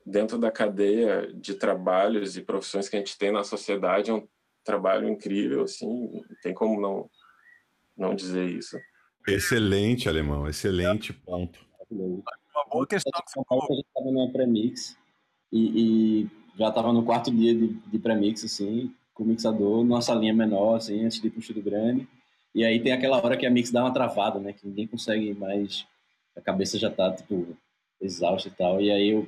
dentro da cadeia de trabalhos e profissões que a gente tem na sociedade é um trabalho incrível, assim, não tem como não, não dizer isso. Excelente, Alemão, excelente ponto. Uma boa questão que você falou. A gente estava numa premix e, e já estava no quarto dia de, de pré-mix, assim, com o mixador, nossa linha menor, assim, antes de ir pro estúdio grande. E aí tem aquela hora que a mix dá uma travada, né? Que ninguém consegue mais... A cabeça já tá, tipo, exausta e tal. E aí eu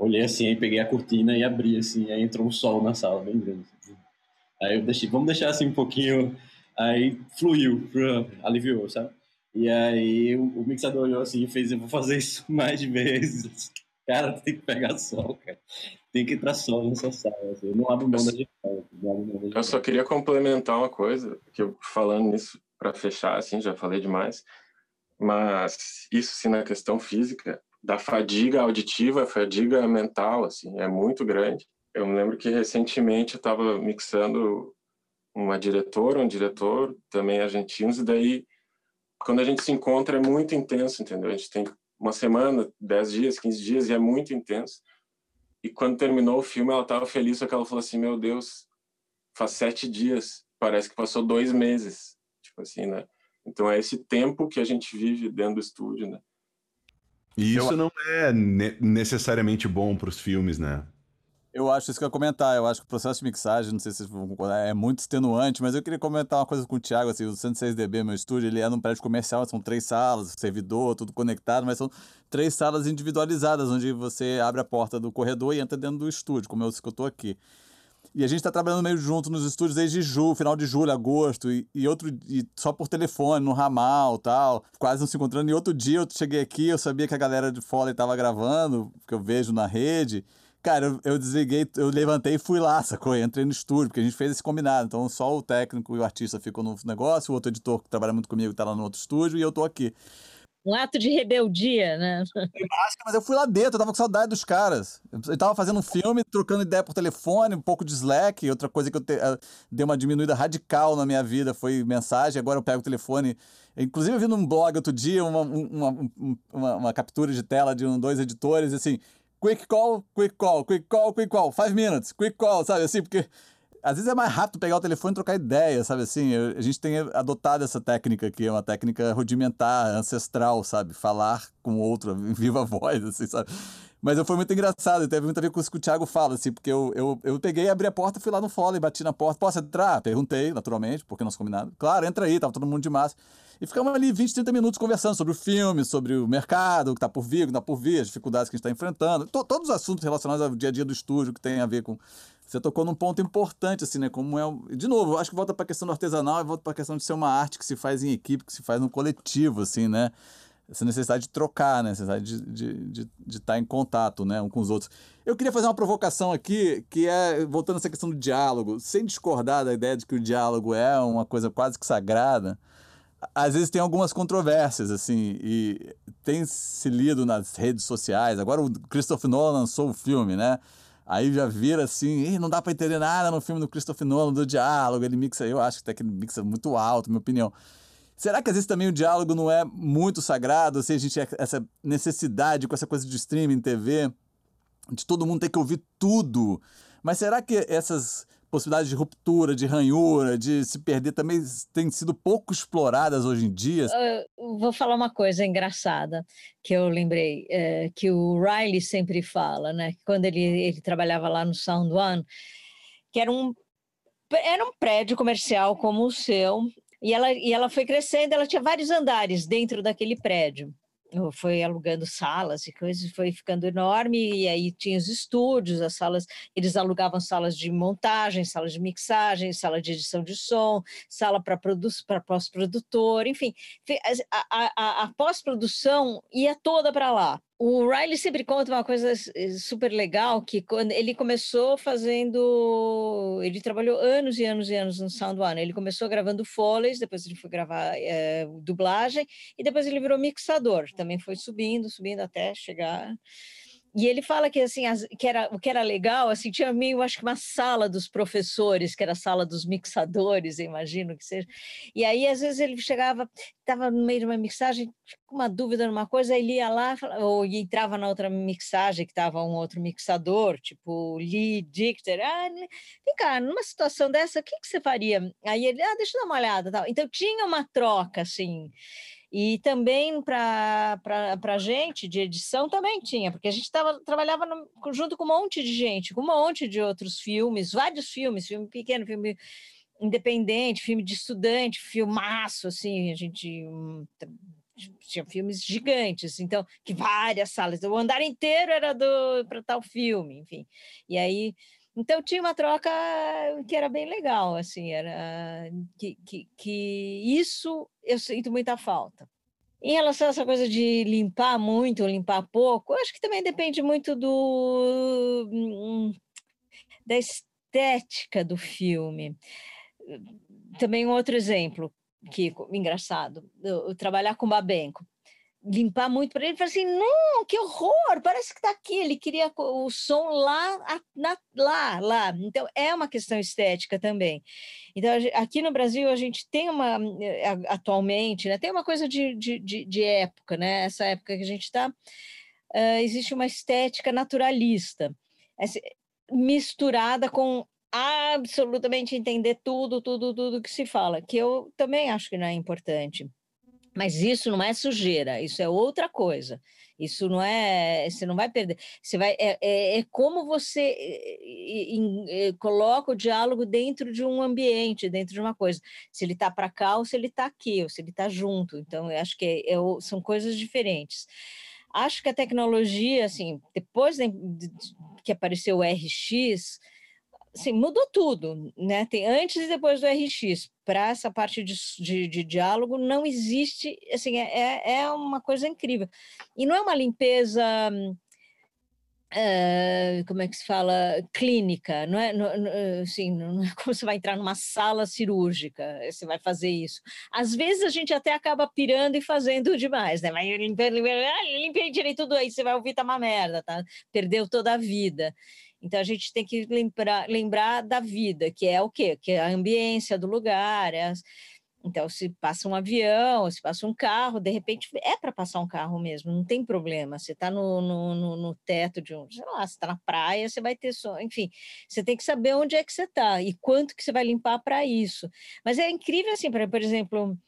olhei assim, aí peguei a cortina e abri, assim, aí entrou um sol na sala, bem grande. Assim. Aí eu deixei, vamos deixar assim um pouquinho... Aí fluiu, aliviou, sabe? E aí o, o mixador olhou assim e fez, eu vou fazer isso mais vezes. Cara, tem que pegar sol, cara tem que entrar sol nessa sala. Assim. Eu não abro mão da digital. Eu só queria complementar uma coisa, que eu falando nisso para fechar, assim, já falei demais, mas isso sim na questão física, da fadiga auditiva, fadiga mental, assim, é muito grande. Eu me lembro que recentemente eu estava mixando uma diretora, um diretor, também argentinos, e daí, quando a gente se encontra, é muito intenso, entendeu? A gente tem uma semana, dez dias, quinze dias, e é muito intenso. E quando terminou o filme, ela estava feliz, só que ela falou assim: Meu Deus, faz sete dias, parece que passou dois meses. Tipo assim, né? Então é esse tempo que a gente vive dentro do estúdio, né? E isso eu... não é necessariamente bom para os filmes, né? Eu acho isso que eu ia comentar. Eu acho que o processo de mixagem, não sei se vocês vão concordar, é muito extenuante, mas eu queria comentar uma coisa com o Thiago. Assim, o 106DB, meu estúdio, ele é num prédio comercial, são três salas, servidor, tudo conectado, mas são três salas individualizadas, onde você abre a porta do corredor e entra dentro do estúdio, como eu que eu tô aqui. E a gente está trabalhando meio junto nos estúdios desde julho, final de julho, agosto, e, e outro e só por telefone, no ramal tal, quase não se encontrando. E outro dia eu cheguei aqui, eu sabia que a galera de fora estava gravando, que eu vejo na rede. Cara, eu, eu, desliguei, eu levantei e fui lá, sacou? Eu entrei no estúdio, porque a gente fez esse combinado. Então, só o técnico e o artista ficam no negócio, o outro editor que trabalha muito comigo tá lá no outro estúdio e eu tô aqui. Um ato de rebeldia, né? Mas eu fui lá dentro, eu tava com saudade dos caras. Eu tava fazendo um filme, trocando ideia por telefone, um pouco de Slack. Outra coisa que eu te, uh, dei uma diminuída radical na minha vida foi mensagem. Agora eu pego o telefone. Inclusive, eu vi num blog outro dia uma, uma, uma, uma captura de tela de um, dois editores, assim, quick call, quick call, quick call, quick call, five minutes, quick call, sabe assim? Porque às vezes é mais rápido pegar o telefone e trocar ideia, sabe assim? A gente tem adotado essa técnica que é uma técnica rudimentar, ancestral, sabe? Falar com outro, em viva voz, assim, sabe? Mas foi muito engraçado, teve muito a ver com isso que o Thiago fala, assim, porque eu, eu, eu peguei, abri a porta, fui lá no follow, bati na porta, posso entrar? Perguntei, naturalmente, porque nós combinado. Claro, entra aí, tava todo mundo de massa. E ficamos ali 20, 30 minutos conversando sobre o filme, sobre o mercado, o que está por vir, o que está por vir, as dificuldades que a gente está enfrentando, to todos os assuntos relacionados ao dia a dia do estúdio que tem a ver com. Você tocou num ponto importante, assim, né? Como é. De novo, acho que volta para a questão do artesanal e volta para a questão de ser uma arte que se faz em equipe, que se faz no coletivo, assim, né? essa necessidade de trocar, né? necessidade de estar de, de, de estar em contato né? um com os outros. Eu queria fazer uma provocação aqui, que é, voltando a essa questão do diálogo, sem discordar da ideia de que o diálogo é uma coisa quase que sagrada, às vezes tem algumas controvérsias, assim, e tem se lido nas redes sociais. Agora o Christopher Nolan lançou o filme, né? Aí já vira assim, não dá para entender nada no filme do Christopher Nolan, do diálogo, ele mixa, eu acho que até que ele mixa muito alto, minha opinião. Será que às vezes também o diálogo não é muito sagrado? Ou seja, a gente essa necessidade com essa coisa de streaming, TV, de todo mundo ter que ouvir tudo. Mas será que essas possibilidades de ruptura, de ranhura, de se perder também têm sido pouco exploradas hoje em dia? Uh, vou falar uma coisa engraçada que eu lembrei, é, que o Riley sempre fala, né? Quando ele, ele trabalhava lá no Sound One, que era um era um prédio comercial como o seu, e ela, e ela foi crescendo, ela tinha vários andares dentro daquele prédio. Foi alugando salas e coisas, foi ficando enorme, e aí tinha os estúdios, as salas, eles alugavam salas de montagem, salas de mixagem, sala de edição de som, sala para pós-produtor, enfim, a, a, a, pós-produção ia toda para lá. O Riley sempre conta uma coisa eh, super legal, que quando ele começou fazendo, ele trabalhou anos e anos e anos no Sound One. Ele começou gravando Foleys, depois ele foi gravar é, dublagem e depois ele virou mixador. Também foi subindo, subindo até chegar e ele fala que assim as, que era o que era legal assim tinha meio acho que uma sala dos professores que era a sala dos mixadores imagino que seja. E aí às vezes ele chegava estava no meio de uma mixagem com uma dúvida numa coisa ele ia lá ou entrava na outra mixagem que estava um outro mixador tipo Lee Dichter ah, vem cá numa situação dessa o que, que você faria? Aí ele ah deixa eu dar uma olhada tal. Então tinha uma troca assim e também para a gente de edição também tinha, porque a gente tava, trabalhava no, junto com um monte de gente, com um monte de outros filmes, vários filmes, filme pequeno, filme independente, filme de estudante, filmaço, assim, a gente hum, tinha filmes gigantes, então, que várias salas, o andar inteiro era para tal filme, enfim. E aí então tinha uma troca que era bem legal, assim, era que, que, que isso eu sinto muita falta. Em relação a essa coisa de limpar muito ou limpar pouco, acho que também depende muito do hum, da estética do filme. Também um outro exemplo que engraçado, eu, eu trabalhar com Babenco limpar muito para ele, falou assim, não, que horror, parece que está aqui, ele queria o som lá, na, lá, lá, então é uma questão estética também. Então, aqui no Brasil, a gente tem uma, eh, atualmente, né, tem uma coisa de, de, de, época, né, essa época que a gente está, uh, existe uma estética naturalista, misturada com absolutamente entender tudo, tudo, tudo que se fala, que eu também acho que não é importante. Mas isso não é sujeira, isso é outra coisa. Isso não é, você não vai perder. Você vai, é, é, é como você é, é, coloca o diálogo dentro de um ambiente, dentro de uma coisa. Se ele está para cá ou se ele está aqui, ou se ele está junto. Então, eu acho que é, são coisas diferentes. Acho que a tecnologia, assim, depois de, de, que apareceu o RX, assim, mudou tudo, né? Tem antes e depois do RX. Para essa parte de, de, de, diálogo não existe, assim, é, é, é uma coisa incrível. E não é uma limpeza, uh, como é que se fala, clínica, não é, não, assim, não é como você vai entrar numa sala cirúrgica, você vai fazer isso. Às vezes a gente até acaba pirando e fazendo demais, né? Vai limpando, limpei direito tudo aí, você vai ouvir, tá uma merda, tá? Perdeu toda a vida. Então a gente tem que lembrar, lembrar da vida, que é o quê? Que é a ambiência do lugar. É as... Então, se passa um avião, se passa um carro, de repente é para passar um carro mesmo, não tem problema. Você está no, no, no, no, teto de um, sei lá, você está na praia, você vai ter som, enfim, você tem que saber onde é que você está e quanto que você vai limpar para isso. Mas é incrível assim, por, por exemplo,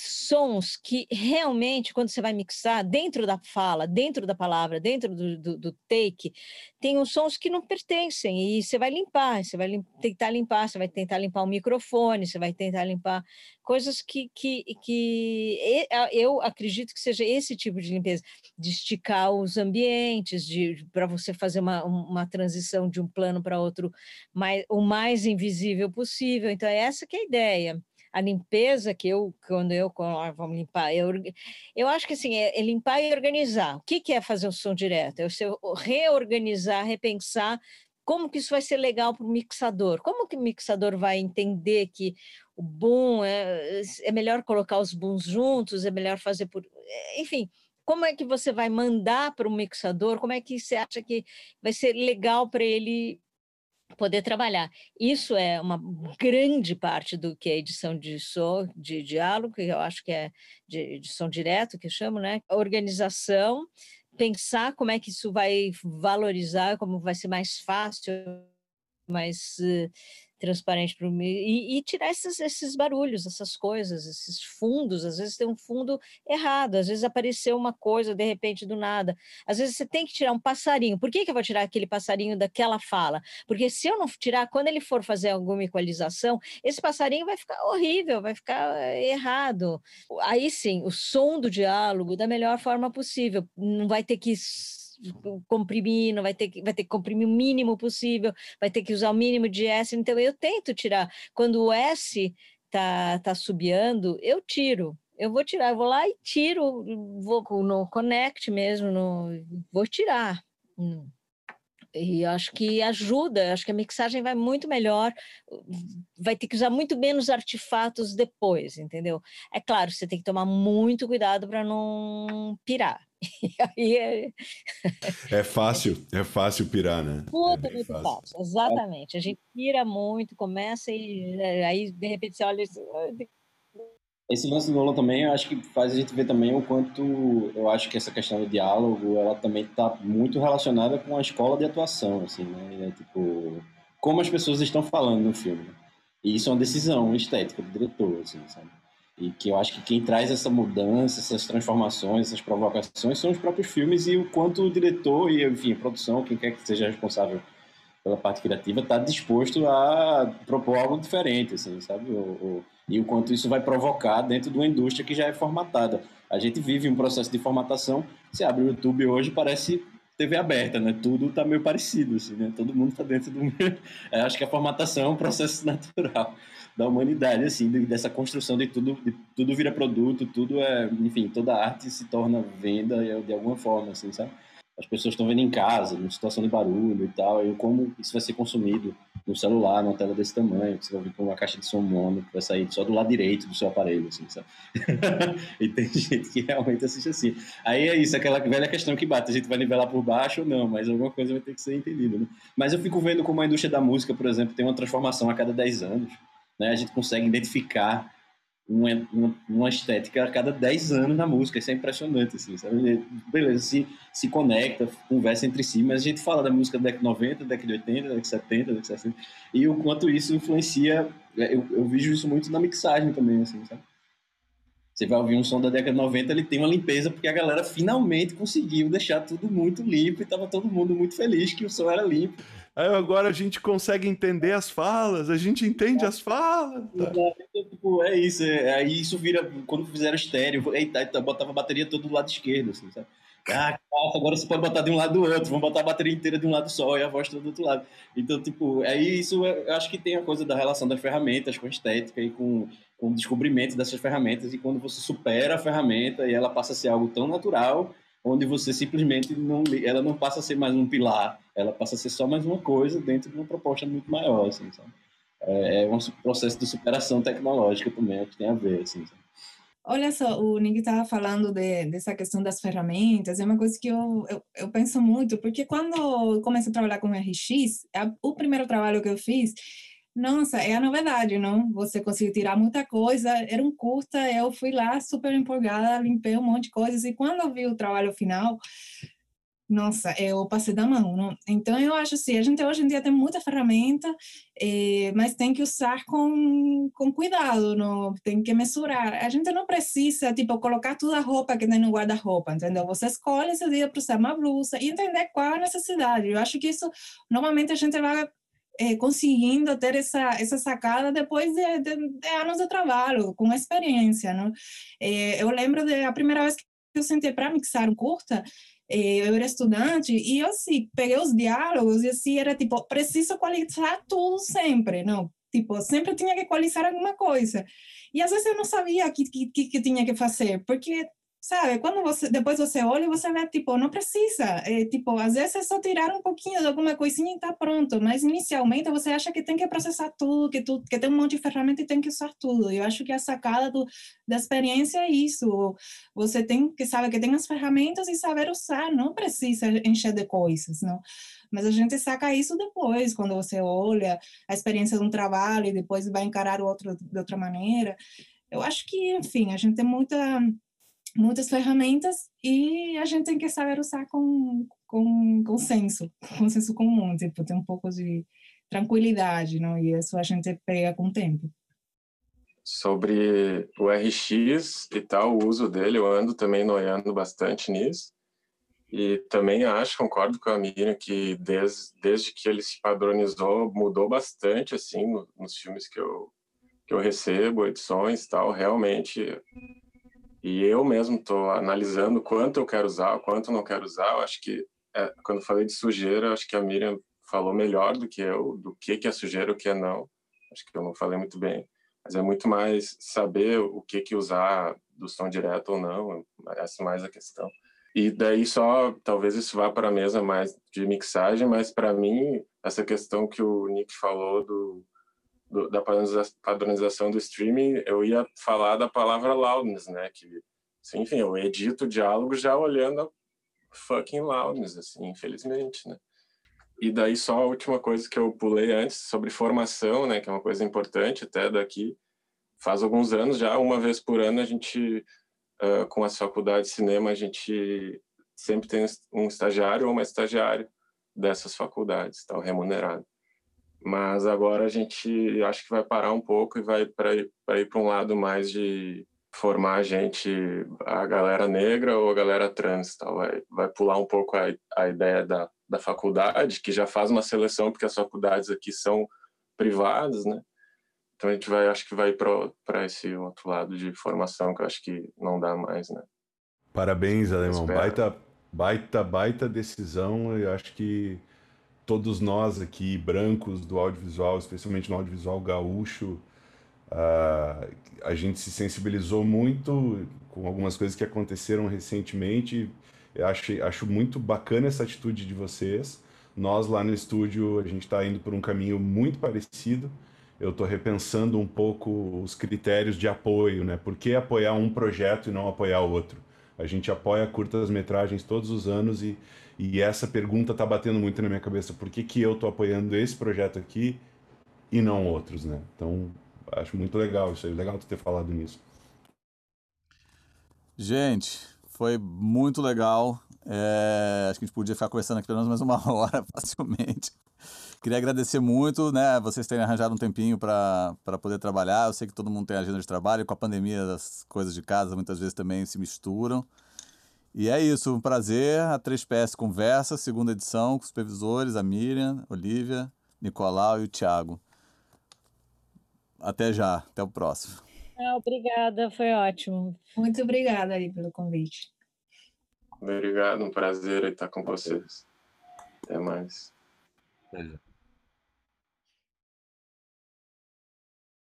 sons que realmente, quando você vai mixar, dentro da fala, dentro da palavra, dentro do, do, do take, tem uns sons que não pertencem e você vai limpar, você vai lim tentar limpar, você vai tentar limpar o microfone, você vai tentar limpar coisas que, que, que eu acredito que seja esse tipo de limpeza, de esticar os ambientes, para você fazer uma, uma transição de um plano para outro mais, o mais invisível possível. Então, é essa que é a ideia a limpeza que eu, quando eu, ah, vamos limpar, eu, eu acho que assim, é, é limpar e organizar. O que, que é fazer o som direto? É o reorganizar, repensar como que isso vai ser legal para o mixador? Como que o mixador vai entender que o boom é, é melhor colocar os booms juntos, é melhor fazer por. Enfim, como é que você vai mandar para o mixador? Como é que você acha que vai ser legal para ele poder trabalhar. Isso é uma grande parte do que é edição de som, de diálogo, que eu acho que é de edição direto, que eu chamo, né? Organização, pensar como é que isso vai valorizar, como vai ser mais fácil, mais uh, transparente para o e, e tirar esses, esses barulhos, essas coisas, esses fundos. Às vezes tem um fundo errado, às vezes apareceu uma coisa de repente do nada. Às vezes você tem que tirar um passarinho. Por que, que eu vou tirar aquele passarinho daquela fala? Porque se eu não tirar, quando ele for fazer alguma equalização, esse passarinho vai ficar horrível, vai ficar eh, errado. Aí sim, o som do diálogo da melhor forma possível. Não vai ter que comprimir, não vai ter que vai ter que comprimir o mínimo possível, vai ter que usar o mínimo de S. Então eu tento tirar. Quando o S tá tá subiando, eu tiro. Eu vou tirar, eu vou lá e tiro, vou no connect mesmo, no, vou tirar. E acho que ajuda, acho que a mixagem vai muito melhor, vai ter que usar muito menos artefatos depois, entendeu? É claro, você tem que tomar muito cuidado para não pirar. é... é fácil, é fácil pirar, né? Tudo é muito fácil. fácil. exatamente. A gente pira muito, começa e é, aí de repente você olha esse lance do violão também, eu acho que faz a gente ver também o quanto eu acho que essa questão do diálogo, ela também está muito relacionada com a escola de atuação, assim, né? É, tipo, como as pessoas estão falando no filme. E isso é uma decisão estética do diretor, assim, sabe? E que eu acho que quem traz essa mudança, essas transformações, essas provocações são os próprios filmes e o quanto o diretor e, enfim, a produção, quem quer que seja responsável pela parte criativa, está disposto a propor algo diferente, assim, sabe? E o quanto isso vai provocar dentro de uma indústria que já é formatada. A gente vive um processo de formatação. Você abre o YouTube hoje, parece TV aberta, né? Tudo está meio parecido, assim, né? Todo mundo está dentro do. É, acho que a formatação é um processo natural da humanidade, assim, dessa construção de tudo, de, tudo vira produto, tudo é, enfim, toda arte se torna venda de alguma forma, assim, sabe? As pessoas estão vendo em casa, em situação de barulho e tal, e como isso vai ser consumido no celular, numa tela desse tamanho, que você vai ver com uma caixa de som mono que vai sair só do lado direito do seu aparelho, assim, sabe? e tem gente que realmente assiste assim. Aí é isso, aquela velha questão que bate, a gente vai nivelar por baixo ou não, mas alguma coisa vai ter que ser entendida, né? Mas eu fico vendo como a indústria da música, por exemplo, tem uma transformação a cada 10 anos, né? A gente consegue identificar uma, uma, uma, estética a cada 10 anos na música, isso é impressionante, assim, sabe? Beleza, se, se conecta, conversa entre si, mas a gente fala da música da década de 90, década de 80, década de 70, década de 60, e o quanto isso influencia, é, eu, eu vejo isso muito na mixagem também, assim, sabe? Você vai ouvir um som da década de 90, ele tem uma limpeza, porque a galera finalmente conseguiu deixar tudo muito limpo e tava todo mundo muito feliz que o som era limpo. Agora a gente consegue entender as falas, a gente entende as falas. Tá. É, tipo, é isso, é, aí isso vira, quando fizeram estéreo, eita, botava a bateria todo do lado esquerdo, assim, sabe? Ah, agora você pode botar de um lado do outro, vamos botar a bateria inteira de um lado só e a voz toda do outro lado. Então, tipo, aí isso eu acho que tem a coisa da relação das ferramentas com a estética e com, com o descobrimento dessas ferramentas, e quando você supera a ferramenta e ela passa a ser algo tão natural onde você simplesmente não ela não passa a ser mais um pilar, ela passa a ser só mais uma coisa dentro de uma proposta muito maior, assim, sabe? É, é um processo de superação tecnológica também, é que tem a ver, assim, sabe? Olha só, o Nick estava falando de, dessa questão das ferramentas, é uma coisa que eu, eu, eu penso muito, porque quando eu comecei a trabalhar com RX, a, o primeiro trabalho que eu fiz, nossa, é a novidade, não? Você conseguiu tirar muita coisa, era um curta, eu fui lá super empolgada, limpei um monte de coisas, e quando eu vi o trabalho final, nossa, eu passei da mão, não? Então, eu acho assim, a gente hoje em dia tem muita ferramenta, eh, mas tem que usar com, com cuidado, não? Tem que mensurar. A gente não precisa, tipo, colocar toda a roupa que tem no guarda-roupa, entendeu? Você escolhe esse dia para usar uma blusa e entender qual é a necessidade. Eu acho que isso, normalmente, a gente vai é, conseguindo ter essa, essa sacada depois de, de, de, anos de trabalho, com experiência. Não? É, eu lembro da primeira vez que eu sentei para mixar um curta, é, eu era estudante e eu assim, peguei os diálogos e assim, era tipo, preciso qualificar tudo sempre, não? Tipo, sempre tinha que equalizar alguma coisa. E às vezes eu não sabia o que, que, que tinha que fazer, porque sabe? Quando você depois você olha, você vê tipo, não precisa, é, tipo, às vezes é só tirar um pouquinho de alguma coisinha e está pronto, mas inicialmente você acha que tem que processar tudo, que tu, que tem um monte de ferramenta e tem que usar tudo. Eu acho que a sacada do, da experiência é isso. Você tem que saber que tem as ferramentas e saber usar, não precisa encher de coisas, não. Mas a gente saca isso depois, quando você olha a experiência de um trabalho e depois vai encarar o outro de outra maneira. Eu acho que, enfim, a gente tem muita muitas ferramentas e a gente tem que saber usar com, com, com senso, com senso comum, tipo, ter um pouco de tranquilidade, não? E isso a gente pega com o tempo. Sobre o RX e tal, o uso dele, eu ando também noiando bastante nisso. E também acho, concordo com a Miriam, que desde, desde que ele se padronizou, mudou bastante, assim, no, nos filmes que eu, que eu recebo, edições e tal. Realmente, e eu mesmo estou analisando quanto eu quero usar, quanto não quero usar. Eu acho que, é, quando falei de sujeira, acho que a Miriam falou melhor do que eu, do que, que é sujeira e o que é não. Acho que eu não falei muito bem. Mas é muito mais saber o que, que usar do som direto ou não, essa mais a questão. E daí só, talvez isso vá para a mesa mais de mixagem, mas para mim, essa questão que o Nick falou do do, da padronização do streaming, eu ia falar da palavra loudness, né? Que, enfim, eu edito o diálogo já olhando a fucking loudness, assim, infelizmente, né? E daí só a última coisa que eu pulei antes sobre formação, né? Que é uma coisa importante até daqui. Faz alguns anos já, uma vez por ano, a gente, uh, com as faculdades de cinema, a gente sempre tem um estagiário ou uma estagiária dessas faculdades, tal, remunerado. Mas agora a gente acho que vai parar um pouco e vai para ir para um lado mais de formar a gente, a galera negra ou a galera trans, tal. Vai, vai pular um pouco a, a ideia da, da faculdade, que já faz uma seleção, porque as faculdades aqui são privadas, né? Então a gente vai, acho que vai para esse outro lado de formação que eu acho que não dá mais, né? Parabéns, Alemão. Baita, baita, baita decisão. Eu acho que todos nós aqui, brancos do audiovisual, especialmente no audiovisual gaúcho, uh, a gente se sensibilizou muito com algumas coisas que aconteceram recentemente. Eu acho, acho muito bacana essa atitude de vocês. Nós lá no estúdio, a gente está indo por um caminho muito parecido. Eu estou repensando um pouco os critérios de apoio, né? Por que apoiar um projeto e não apoiar outro? A gente apoia curtas-metragens todos os anos e, e essa pergunta está batendo muito na minha cabeça. Por que, que eu estou apoiando esse projeto aqui e não outros, né? Então, acho muito legal isso aí. Legal tu ter falado nisso. Gente, foi muito legal. É, acho que a gente podia ficar conversando aqui pelo menos mais uma hora facilmente. Queria agradecer muito, né, vocês terem arranjado um tempinho para poder trabalhar. Eu sei que todo mundo tem agenda de trabalho, com a pandemia as coisas de casa muitas vezes também se misturam. E é isso, um prazer. A 3PS Conversa, segunda edição, com os supervisores, a Miriam, Olivia, Nicolau e o Thiago. Até já, até o próximo. Ah, obrigada, foi ótimo. Muito obrigada aí pelo convite. Obrigado, um prazer estar com vocês. Até mais.